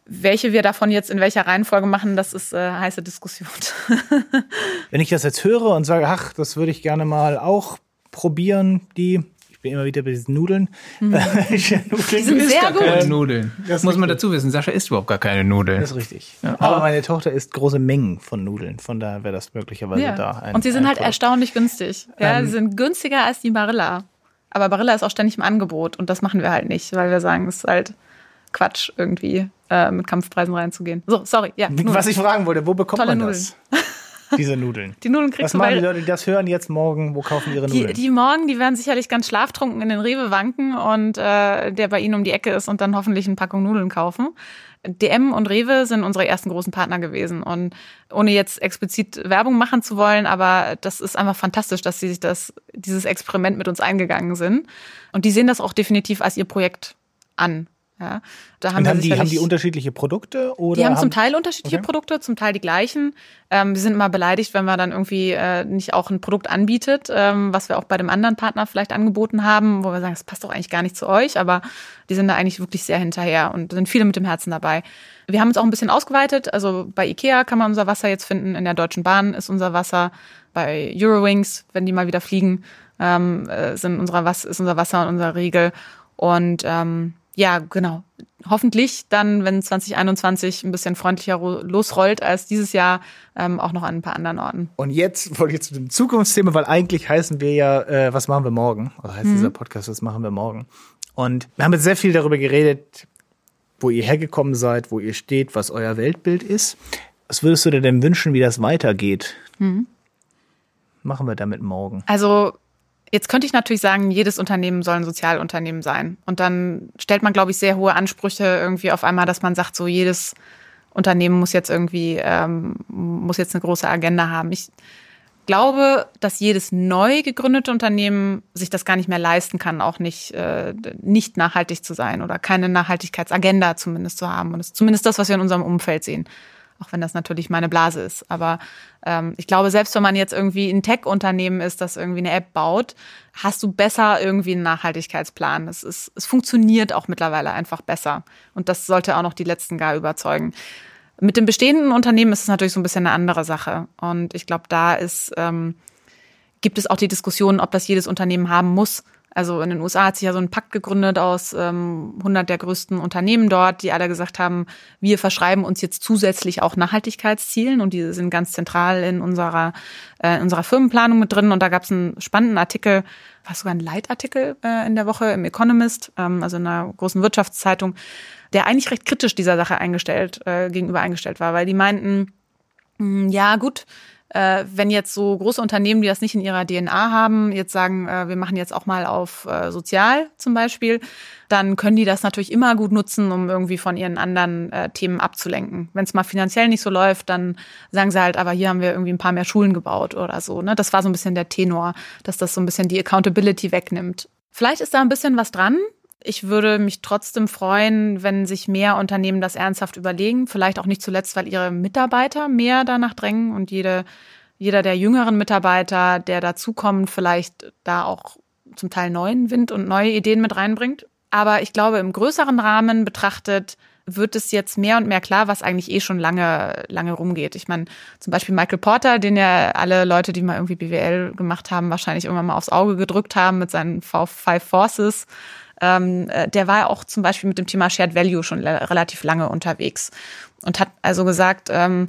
welche wir davon jetzt in welcher Reihenfolge machen, das ist äh, heiße Diskussion. Wenn ich das jetzt höre und sage, ach, das würde ich gerne mal auch probieren, die bin immer wieder bei diesen Nudeln. Mhm. Nudeln. Die sind sehr gut. Keine Nudeln. Das muss man dazu wissen. Sascha isst überhaupt gar keine Nudeln. Das ist richtig. Ja. Aber meine Tochter isst große Mengen von Nudeln. Von daher wäre das möglicherweise ja. da. Ein, Und sie sind halt Produkt. erstaunlich günstig. Ja, ähm, sie sind günstiger als die Barilla. Aber Barilla ist auch ständig im Angebot. Und das machen wir halt nicht, weil wir sagen, es ist halt Quatsch irgendwie äh, mit Kampfpreisen reinzugehen. So, sorry. Ja, Was ich fragen wollte, wo bekommt Tolle man das? Nudeln. Diese Nudeln. Die Nudeln kriegst Was machen die Leute, die das hören jetzt morgen? Wo kaufen ihre Nudeln? Die, die morgen, die werden sicherlich ganz schlaftrunken in den Rewe wanken und äh, der bei ihnen um die Ecke ist und dann hoffentlich eine Packung Nudeln kaufen. DM und Rewe sind unsere ersten großen Partner gewesen und ohne jetzt explizit Werbung machen zu wollen, aber das ist einfach fantastisch, dass sie sich das dieses Experiment mit uns eingegangen sind und die sehen das auch definitiv als ihr Projekt an. Ja, da haben, haben die, haben die unterschiedliche Produkte? Oder die haben, haben zum Teil unterschiedliche okay. Produkte, zum Teil die gleichen. Ähm, wir sind immer beleidigt, wenn man dann irgendwie äh, nicht auch ein Produkt anbietet, ähm, was wir auch bei dem anderen Partner vielleicht angeboten haben, wo wir sagen, das passt doch eigentlich gar nicht zu euch, aber die sind da eigentlich wirklich sehr hinterher und sind viele mit dem Herzen dabei. Wir haben uns auch ein bisschen ausgeweitet. Also bei Ikea kann man unser Wasser jetzt finden, in der Deutschen Bahn ist unser Wasser, bei Eurowings, wenn die mal wieder fliegen, ähm, äh, sind unser Was ist unser Wasser und unser Riegel. Und ähm, ja, genau. Hoffentlich dann, wenn 2021 ein bisschen freundlicher losrollt als dieses Jahr, ähm, auch noch an ein paar anderen Orten. Und jetzt wollte ich zu dem Zukunftsthema, weil eigentlich heißen wir ja, äh, was machen wir morgen? Oder heißt mhm. dieser Podcast, was machen wir morgen? Und wir haben jetzt sehr viel darüber geredet, wo ihr hergekommen seid, wo ihr steht, was euer Weltbild ist. Was würdest du dir denn wünschen, wie das weitergeht? Mhm. Machen wir damit morgen. Also Jetzt könnte ich natürlich sagen, jedes Unternehmen soll ein Sozialunternehmen sein. Und dann stellt man, glaube ich, sehr hohe Ansprüche irgendwie auf einmal, dass man sagt, so jedes Unternehmen muss jetzt irgendwie, ähm, muss jetzt eine große Agenda haben. Ich glaube, dass jedes neu gegründete Unternehmen sich das gar nicht mehr leisten kann, auch nicht, äh, nicht nachhaltig zu sein oder keine Nachhaltigkeitsagenda zumindest zu haben. Und das ist zumindest das, was wir in unserem Umfeld sehen auch wenn das natürlich meine Blase ist. Aber ähm, ich glaube, selbst wenn man jetzt irgendwie ein Tech-Unternehmen ist, das irgendwie eine App baut, hast du besser irgendwie einen Nachhaltigkeitsplan. Es, ist, es funktioniert auch mittlerweile einfach besser. Und das sollte auch noch die Letzten gar überzeugen. Mit dem bestehenden Unternehmen ist es natürlich so ein bisschen eine andere Sache. Und ich glaube, da ist, ähm, gibt es auch die Diskussion, ob das jedes Unternehmen haben muss. Also in den USA hat sich ja so ein Pakt gegründet aus ähm, 100 der größten Unternehmen dort, die alle gesagt haben, wir verschreiben uns jetzt zusätzlich auch Nachhaltigkeitszielen und die sind ganz zentral in unserer, äh, unserer Firmenplanung mit drin. Und da gab es einen spannenden Artikel, war sogar ein Leitartikel äh, in der Woche im Economist, ähm, also in einer großen Wirtschaftszeitung, der eigentlich recht kritisch dieser Sache eingestellt, äh, gegenüber eingestellt war, weil die meinten, mh, hm, ja gut, äh, wenn jetzt so große Unternehmen, die das nicht in ihrer DNA haben, jetzt sagen, äh, wir machen jetzt auch mal auf äh, sozial zum Beispiel, dann können die das natürlich immer gut nutzen, um irgendwie von ihren anderen äh, Themen abzulenken. Wenn es mal finanziell nicht so läuft, dann sagen sie halt, aber hier haben wir irgendwie ein paar mehr Schulen gebaut oder so. Ne? Das war so ein bisschen der Tenor, dass das so ein bisschen die Accountability wegnimmt. Vielleicht ist da ein bisschen was dran. Ich würde mich trotzdem freuen, wenn sich mehr Unternehmen das ernsthaft überlegen. Vielleicht auch nicht zuletzt, weil ihre Mitarbeiter mehr danach drängen und jede, jeder der jüngeren Mitarbeiter, der dazukommt, vielleicht da auch zum Teil neuen Wind und neue Ideen mit reinbringt. Aber ich glaube, im größeren Rahmen betrachtet wird es jetzt mehr und mehr klar, was eigentlich eh schon lange, lange rumgeht. Ich meine, zum Beispiel Michael Porter, den ja alle Leute, die mal irgendwie BWL gemacht haben, wahrscheinlich irgendwann mal aufs Auge gedrückt haben mit seinen Five Forces ähm, äh, der war auch zum Beispiel mit dem Thema Shared Value schon relativ lange unterwegs und hat also gesagt, ähm,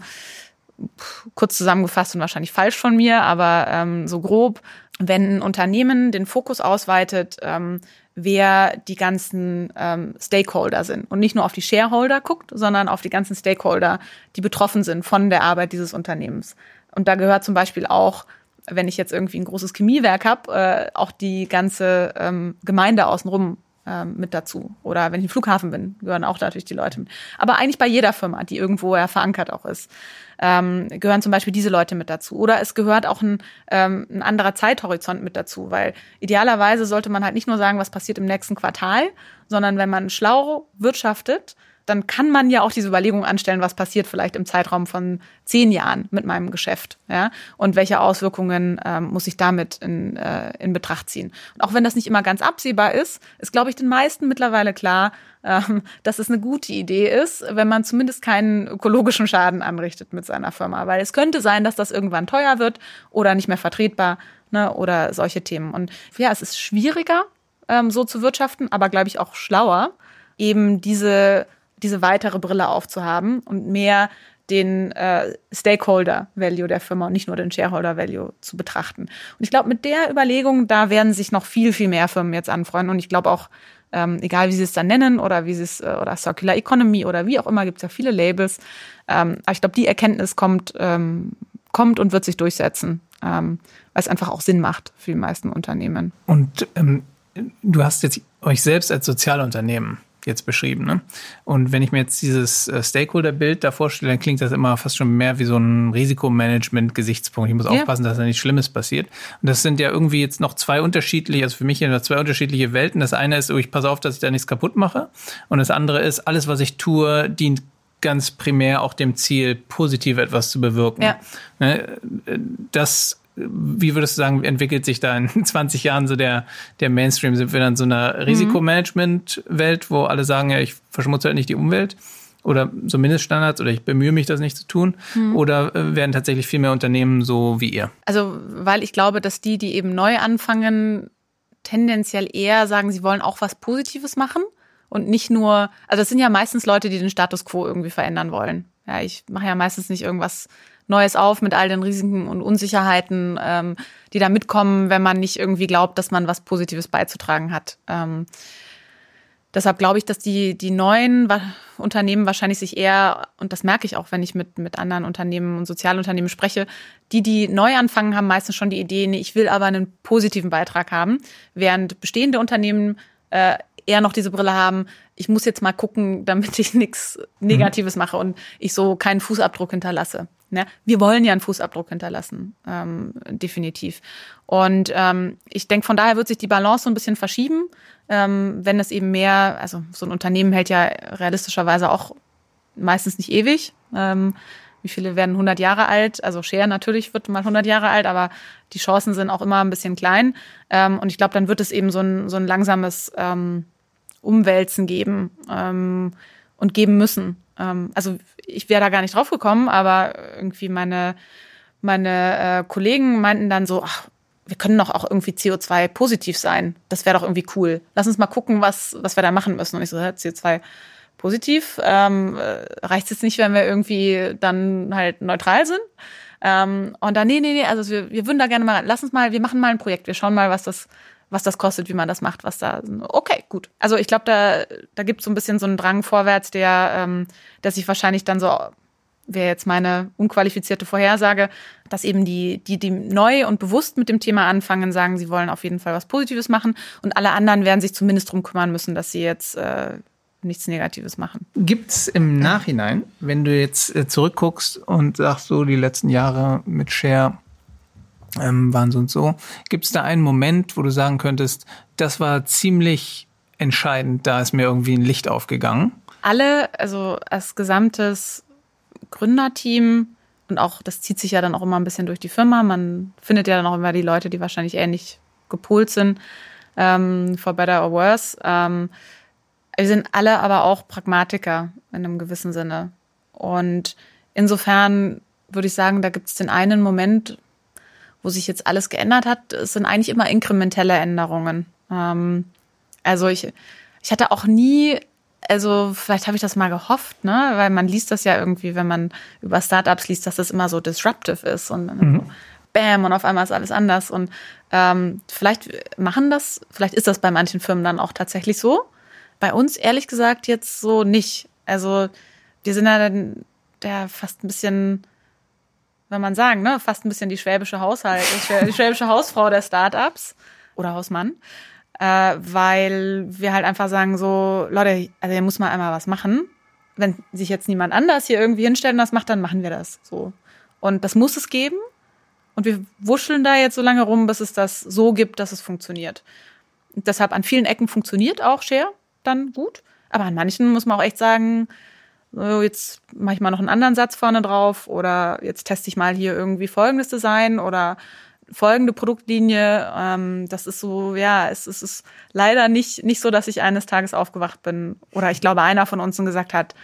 kurz zusammengefasst und wahrscheinlich falsch von mir, aber ähm, so grob, wenn ein Unternehmen den Fokus ausweitet, ähm, wer die ganzen ähm, Stakeholder sind und nicht nur auf die Shareholder guckt, sondern auf die ganzen Stakeholder, die betroffen sind von der Arbeit dieses Unternehmens. Und da gehört zum Beispiel auch wenn ich jetzt irgendwie ein großes Chemiewerk habe, äh, auch die ganze ähm, Gemeinde außenrum ähm, mit dazu. Oder wenn ich im Flughafen bin, gehören auch natürlich die Leute mit. Aber eigentlich bei jeder Firma, die irgendwo ja verankert auch ist, ähm, gehören zum Beispiel diese Leute mit dazu. Oder es gehört auch ein, ähm, ein anderer Zeithorizont mit dazu, weil idealerweise sollte man halt nicht nur sagen, was passiert im nächsten Quartal, sondern wenn man schlau wirtschaftet, dann kann man ja auch diese Überlegung anstellen, was passiert vielleicht im Zeitraum von zehn Jahren mit meinem Geschäft, ja, und welche Auswirkungen ähm, muss ich damit in, äh, in Betracht ziehen. Und auch wenn das nicht immer ganz absehbar ist, ist, glaube ich, den meisten mittlerweile klar, ähm, dass es eine gute Idee ist, wenn man zumindest keinen ökologischen Schaden anrichtet mit seiner Firma, weil es könnte sein, dass das irgendwann teuer wird oder nicht mehr vertretbar, ne, oder solche Themen. Und ja, es ist schwieriger, ähm, so zu wirtschaften, aber glaube ich auch schlauer, eben diese diese weitere Brille aufzuhaben und mehr den äh, Stakeholder-Value der Firma und nicht nur den Shareholder-Value zu betrachten. Und ich glaube, mit der Überlegung, da werden sich noch viel, viel mehr Firmen jetzt anfreunden. Und ich glaube auch, ähm, egal wie sie es dann nennen oder wie sie es, äh, oder Circular Economy oder wie auch immer, gibt es ja viele Labels. Ähm, aber ich glaube, die Erkenntnis kommt, ähm, kommt und wird sich durchsetzen, ähm, weil es einfach auch Sinn macht für die meisten Unternehmen. Und ähm, du hast jetzt euch selbst als Sozialunternehmen jetzt beschrieben. Ne? Und wenn ich mir jetzt dieses äh, Stakeholder-Bild da vorstelle, dann klingt das immer fast schon mehr wie so ein Risikomanagement-Gesichtspunkt. Ich muss ja. aufpassen, dass da nichts Schlimmes passiert. Und das sind ja irgendwie jetzt noch zwei unterschiedliche, also für mich ja zwei unterschiedliche Welten. Das eine ist, oh, ich passe auf, dass ich da nichts kaputt mache. Und das andere ist, alles, was ich tue, dient ganz primär auch dem Ziel, positiv etwas zu bewirken. Ja. Ne? Das wie würdest du sagen, entwickelt sich da in 20 Jahren so der, der Mainstream? Sind wir dann so einer Risikomanagement-Welt, wo alle sagen, ja, ich verschmutze halt nicht die Umwelt? Oder so Mindeststandards oder ich bemühe mich, das nicht zu tun? Mhm. Oder äh, werden tatsächlich viel mehr Unternehmen so wie ihr? Also, weil ich glaube, dass die, die eben neu anfangen, tendenziell eher sagen, sie wollen auch was Positives machen und nicht nur, also es sind ja meistens Leute, die den Status quo irgendwie verändern wollen. Ja, ich mache ja meistens nicht irgendwas Neues auf mit all den Risiken und Unsicherheiten, ähm, die da mitkommen, wenn man nicht irgendwie glaubt, dass man was Positives beizutragen hat. Ähm, deshalb glaube ich, dass die, die neuen Unternehmen wahrscheinlich sich eher, und das merke ich auch, wenn ich mit, mit anderen Unternehmen und Sozialunternehmen spreche, die, die neu anfangen, haben meistens schon die Idee, nee, ich will aber einen positiven Beitrag haben, während bestehende Unternehmen äh, eher noch diese Brille haben, ich muss jetzt mal gucken, damit ich nichts Negatives mache und ich so keinen Fußabdruck hinterlasse. Ne? Wir wollen ja einen Fußabdruck hinterlassen, ähm, definitiv. Und ähm, ich denke, von daher wird sich die Balance so ein bisschen verschieben, ähm, wenn es eben mehr, also so ein Unternehmen hält ja realistischerweise auch meistens nicht ewig. Ähm, wie viele werden 100 Jahre alt? Also Share natürlich wird mal 100 Jahre alt, aber die Chancen sind auch immer ein bisschen klein. Ähm, und ich glaube, dann wird es eben so ein, so ein langsames ähm, Umwälzen geben ähm, und geben müssen. Ähm, also ich wäre da gar nicht drauf gekommen, aber irgendwie meine, meine äh, Kollegen meinten dann so, ach, wir können doch auch irgendwie CO2 positiv sein. Das wäre doch irgendwie cool. Lass uns mal gucken, was, was wir da machen müssen. Und ich so, ja, CO2 positiv. Ähm, äh, Reicht es jetzt nicht, wenn wir irgendwie dann halt neutral sind? Ähm, und dann, nee, nee, nee, also wir, wir würden da gerne mal, lass uns mal, wir machen mal ein Projekt, wir schauen mal, was das, was das kostet, wie man das macht, was da. Okay, gut. Also ich glaube, da, da gibt es so ein bisschen so einen Drang vorwärts, der, ähm, der sich wahrscheinlich dann so wäre jetzt meine unqualifizierte Vorhersage, dass eben die, die, die neu und bewusst mit dem Thema anfangen, sagen, sie wollen auf jeden Fall was Positives machen und alle anderen werden sich zumindest darum kümmern müssen, dass sie jetzt äh, nichts Negatives machen. Gibt's im Nachhinein, wenn du jetzt äh, zurückguckst und sagst so, die letzten Jahre mit Share ähm, waren so und so, gibt's da einen Moment, wo du sagen könntest, das war ziemlich entscheidend, da ist mir irgendwie ein Licht aufgegangen? Alle, also als gesamtes Gründerteam und auch, das zieht sich ja dann auch immer ein bisschen durch die Firma. Man findet ja dann auch immer die Leute, die wahrscheinlich ähnlich gepolt sind, ähm, for better or worse. Ähm, wir sind alle aber auch Pragmatiker in einem gewissen Sinne. Und insofern würde ich sagen, da gibt es den einen Moment, wo sich jetzt alles geändert hat. Es sind eigentlich immer inkrementelle Änderungen. Ähm, also ich, ich hatte auch nie, also vielleicht habe ich das mal gehofft, ne, weil man liest das ja irgendwie, wenn man über Startups liest, dass das immer so disruptive ist und mhm. so, bam und auf einmal ist alles anders und ähm, vielleicht machen das, vielleicht ist das bei manchen Firmen dann auch tatsächlich so bei uns ehrlich gesagt jetzt so nicht. Also wir sind ja dann der fast ein bisschen, wenn man sagen, ne, fast ein bisschen die schwäbische Haushalt, die schwäbische Hausfrau der Startups oder Hausmann, äh, weil wir halt einfach sagen so, Leute, also hier muss man einmal was machen. Wenn sich jetzt niemand anders hier irgendwie hinstellt und das macht, dann machen wir das so. Und das muss es geben. Und wir wuscheln da jetzt so lange rum, bis es das so gibt, dass es funktioniert. Und deshalb an vielen Ecken funktioniert auch Share dann gut. Aber an manchen muss man auch echt sagen, so jetzt mache ich mal noch einen anderen Satz vorne drauf oder jetzt teste ich mal hier irgendwie folgendes Design oder folgende Produktlinie. Ähm, das ist so, ja, es, es ist leider nicht, nicht so, dass ich eines Tages aufgewacht bin oder ich glaube, einer von uns gesagt hat,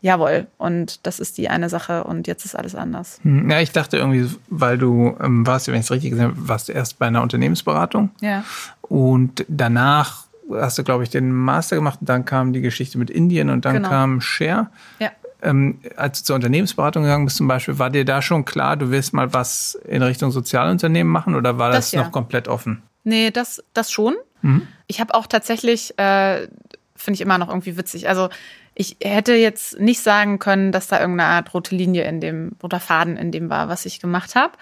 jawohl, und das ist die eine Sache und jetzt ist alles anders. Hm, ja, ich dachte irgendwie, weil du ähm, warst, wenn ich es richtig gesehen habe, warst du erst bei einer Unternehmensberatung. Ja. Und danach hast du, glaube ich, den Master gemacht dann kam die Geschichte mit Indien und dann genau. kam Share. Ja. Ähm, als du zur Unternehmensberatung gegangen bist zum Beispiel, war dir da schon klar, du willst mal was in Richtung Sozialunternehmen machen oder war das, das ja. noch komplett offen? Nee, das, das schon. Mhm. Ich habe auch tatsächlich, äh, finde ich immer noch irgendwie witzig. Also ich hätte jetzt nicht sagen können, dass da irgendeine Art rote Linie in dem, roter Faden in dem war, was ich gemacht habe.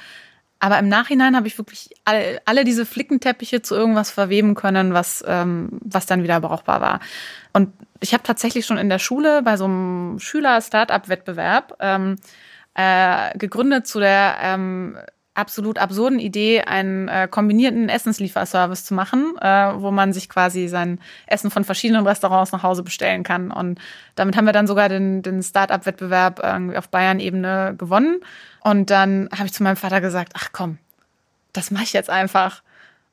Aber im Nachhinein habe ich wirklich alle, alle diese Flickenteppiche zu irgendwas verweben können, was, ähm, was dann wieder brauchbar war. Und ich habe tatsächlich schon in der Schule bei so einem Schüler-Startup-Wettbewerb ähm, äh, gegründet zu der ähm, absolut absurden Idee, einen äh, kombinierten Essenslieferservice zu machen, äh, wo man sich quasi sein Essen von verschiedenen Restaurants nach Hause bestellen kann. Und damit haben wir dann sogar den, den Start-up-Wettbewerb irgendwie auf Bayern-Ebene gewonnen. Und dann habe ich zu meinem Vater gesagt, ach komm, das mache ich jetzt einfach.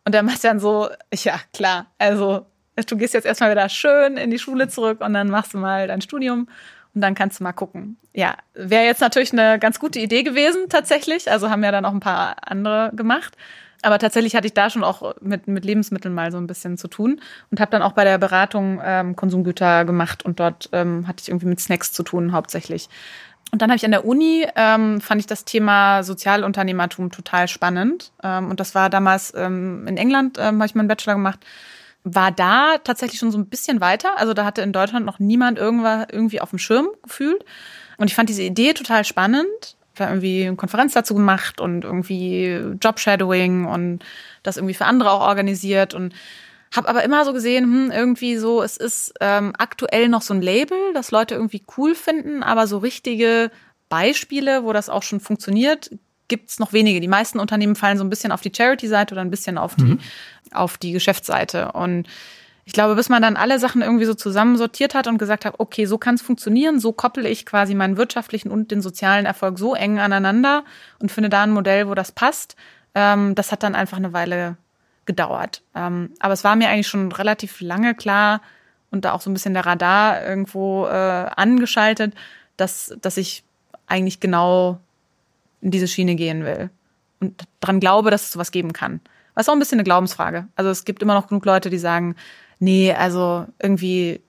Und der macht dann so, ja klar, also du gehst jetzt erstmal wieder schön in die Schule zurück und dann machst du mal dein Studium und dann kannst du mal gucken. Ja, wäre jetzt natürlich eine ganz gute Idee gewesen tatsächlich. Also haben ja dann auch ein paar andere gemacht. Aber tatsächlich hatte ich da schon auch mit, mit Lebensmitteln mal so ein bisschen zu tun und habe dann auch bei der Beratung ähm, Konsumgüter gemacht und dort ähm, hatte ich irgendwie mit Snacks zu tun hauptsächlich. Und dann habe ich an der Uni, ähm, fand ich das Thema Sozialunternehmertum total spannend. Ähm, und das war damals ähm, in England, ähm, habe ich meinen Bachelor gemacht war da tatsächlich schon so ein bisschen weiter. Also da hatte in Deutschland noch niemand irgendwas irgendwie auf dem Schirm gefühlt. Und ich fand diese Idee total spannend. Habe irgendwie eine Konferenz dazu gemacht und irgendwie Jobshadowing und das irgendwie für andere auch organisiert und habe aber immer so gesehen, hm, irgendwie so, es ist ähm, aktuell noch so ein Label, das Leute irgendwie cool finden, aber so richtige Beispiele, wo das auch schon funktioniert, gibt's noch wenige. Die meisten Unternehmen fallen so ein bisschen auf die Charity-Seite oder ein bisschen auf die, mhm. auf die Geschäftsseite. Und ich glaube, bis man dann alle Sachen irgendwie so zusammensortiert hat und gesagt hat, okay, so kann es funktionieren, so koppel ich quasi meinen wirtschaftlichen und den sozialen Erfolg so eng aneinander und finde da ein Modell, wo das passt. Ähm, das hat dann einfach eine Weile gedauert. Ähm, aber es war mir eigentlich schon relativ lange klar und da auch so ein bisschen der Radar irgendwo äh, angeschaltet, dass, dass ich eigentlich genau in diese Schiene gehen will und dran glaube, dass es sowas geben kann. Was auch ein bisschen eine Glaubensfrage. Also es gibt immer noch genug Leute, die sagen, nee, also irgendwie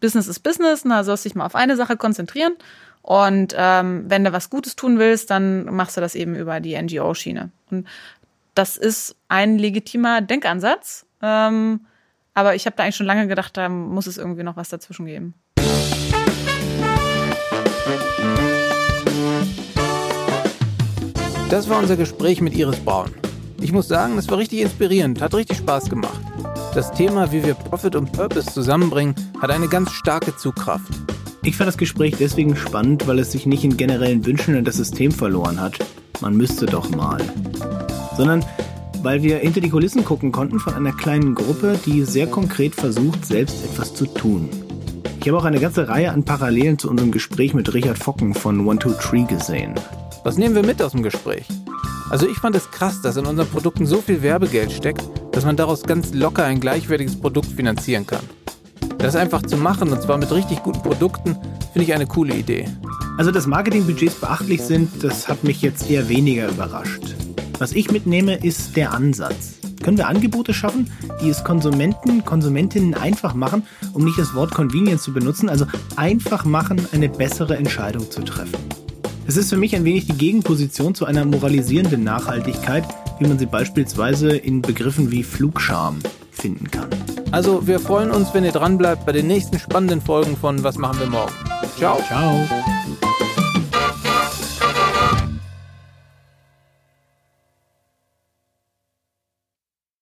Business ist Business, na, sollst dich mal auf eine Sache konzentrieren. Und ähm, wenn du was Gutes tun willst, dann machst du das eben über die NGO-Schiene. Und das ist ein legitimer Denkansatz. Ähm, aber ich habe da eigentlich schon lange gedacht, da muss es irgendwie noch was dazwischen geben. Das war unser Gespräch mit Iris Braun. Ich muss sagen, es war richtig inspirierend, hat richtig Spaß gemacht. Das Thema, wie wir Profit und Purpose zusammenbringen, hat eine ganz starke Zugkraft. Ich fand das Gespräch deswegen spannend, weil es sich nicht in generellen Wünschen in das System verloren hat. Man müsste doch mal. Sondern weil wir hinter die Kulissen gucken konnten von einer kleinen Gruppe, die sehr konkret versucht, selbst etwas zu tun. Ich habe auch eine ganze Reihe an Parallelen zu unserem Gespräch mit Richard Focken von One Two Tree gesehen. Was nehmen wir mit aus dem Gespräch? Also ich fand es krass, dass in unseren Produkten so viel Werbegeld steckt, dass man daraus ganz locker ein gleichwertiges Produkt finanzieren kann. Das einfach zu machen, und zwar mit richtig guten Produkten, finde ich eine coole Idee. Also dass Marketingbudgets beachtlich sind, das hat mich jetzt eher weniger überrascht. Was ich mitnehme, ist der Ansatz. Können wir Angebote schaffen, die es Konsumenten, Konsumentinnen einfach machen, um nicht das Wort Convenience zu benutzen, also einfach machen, eine bessere Entscheidung zu treffen? Es ist für mich ein wenig die Gegenposition zu einer moralisierenden Nachhaltigkeit, wie man sie beispielsweise in Begriffen wie Flugscham finden kann. Also wir freuen uns, wenn ihr dranbleibt bei den nächsten spannenden Folgen von Was machen wir morgen. Ciao. Ciao.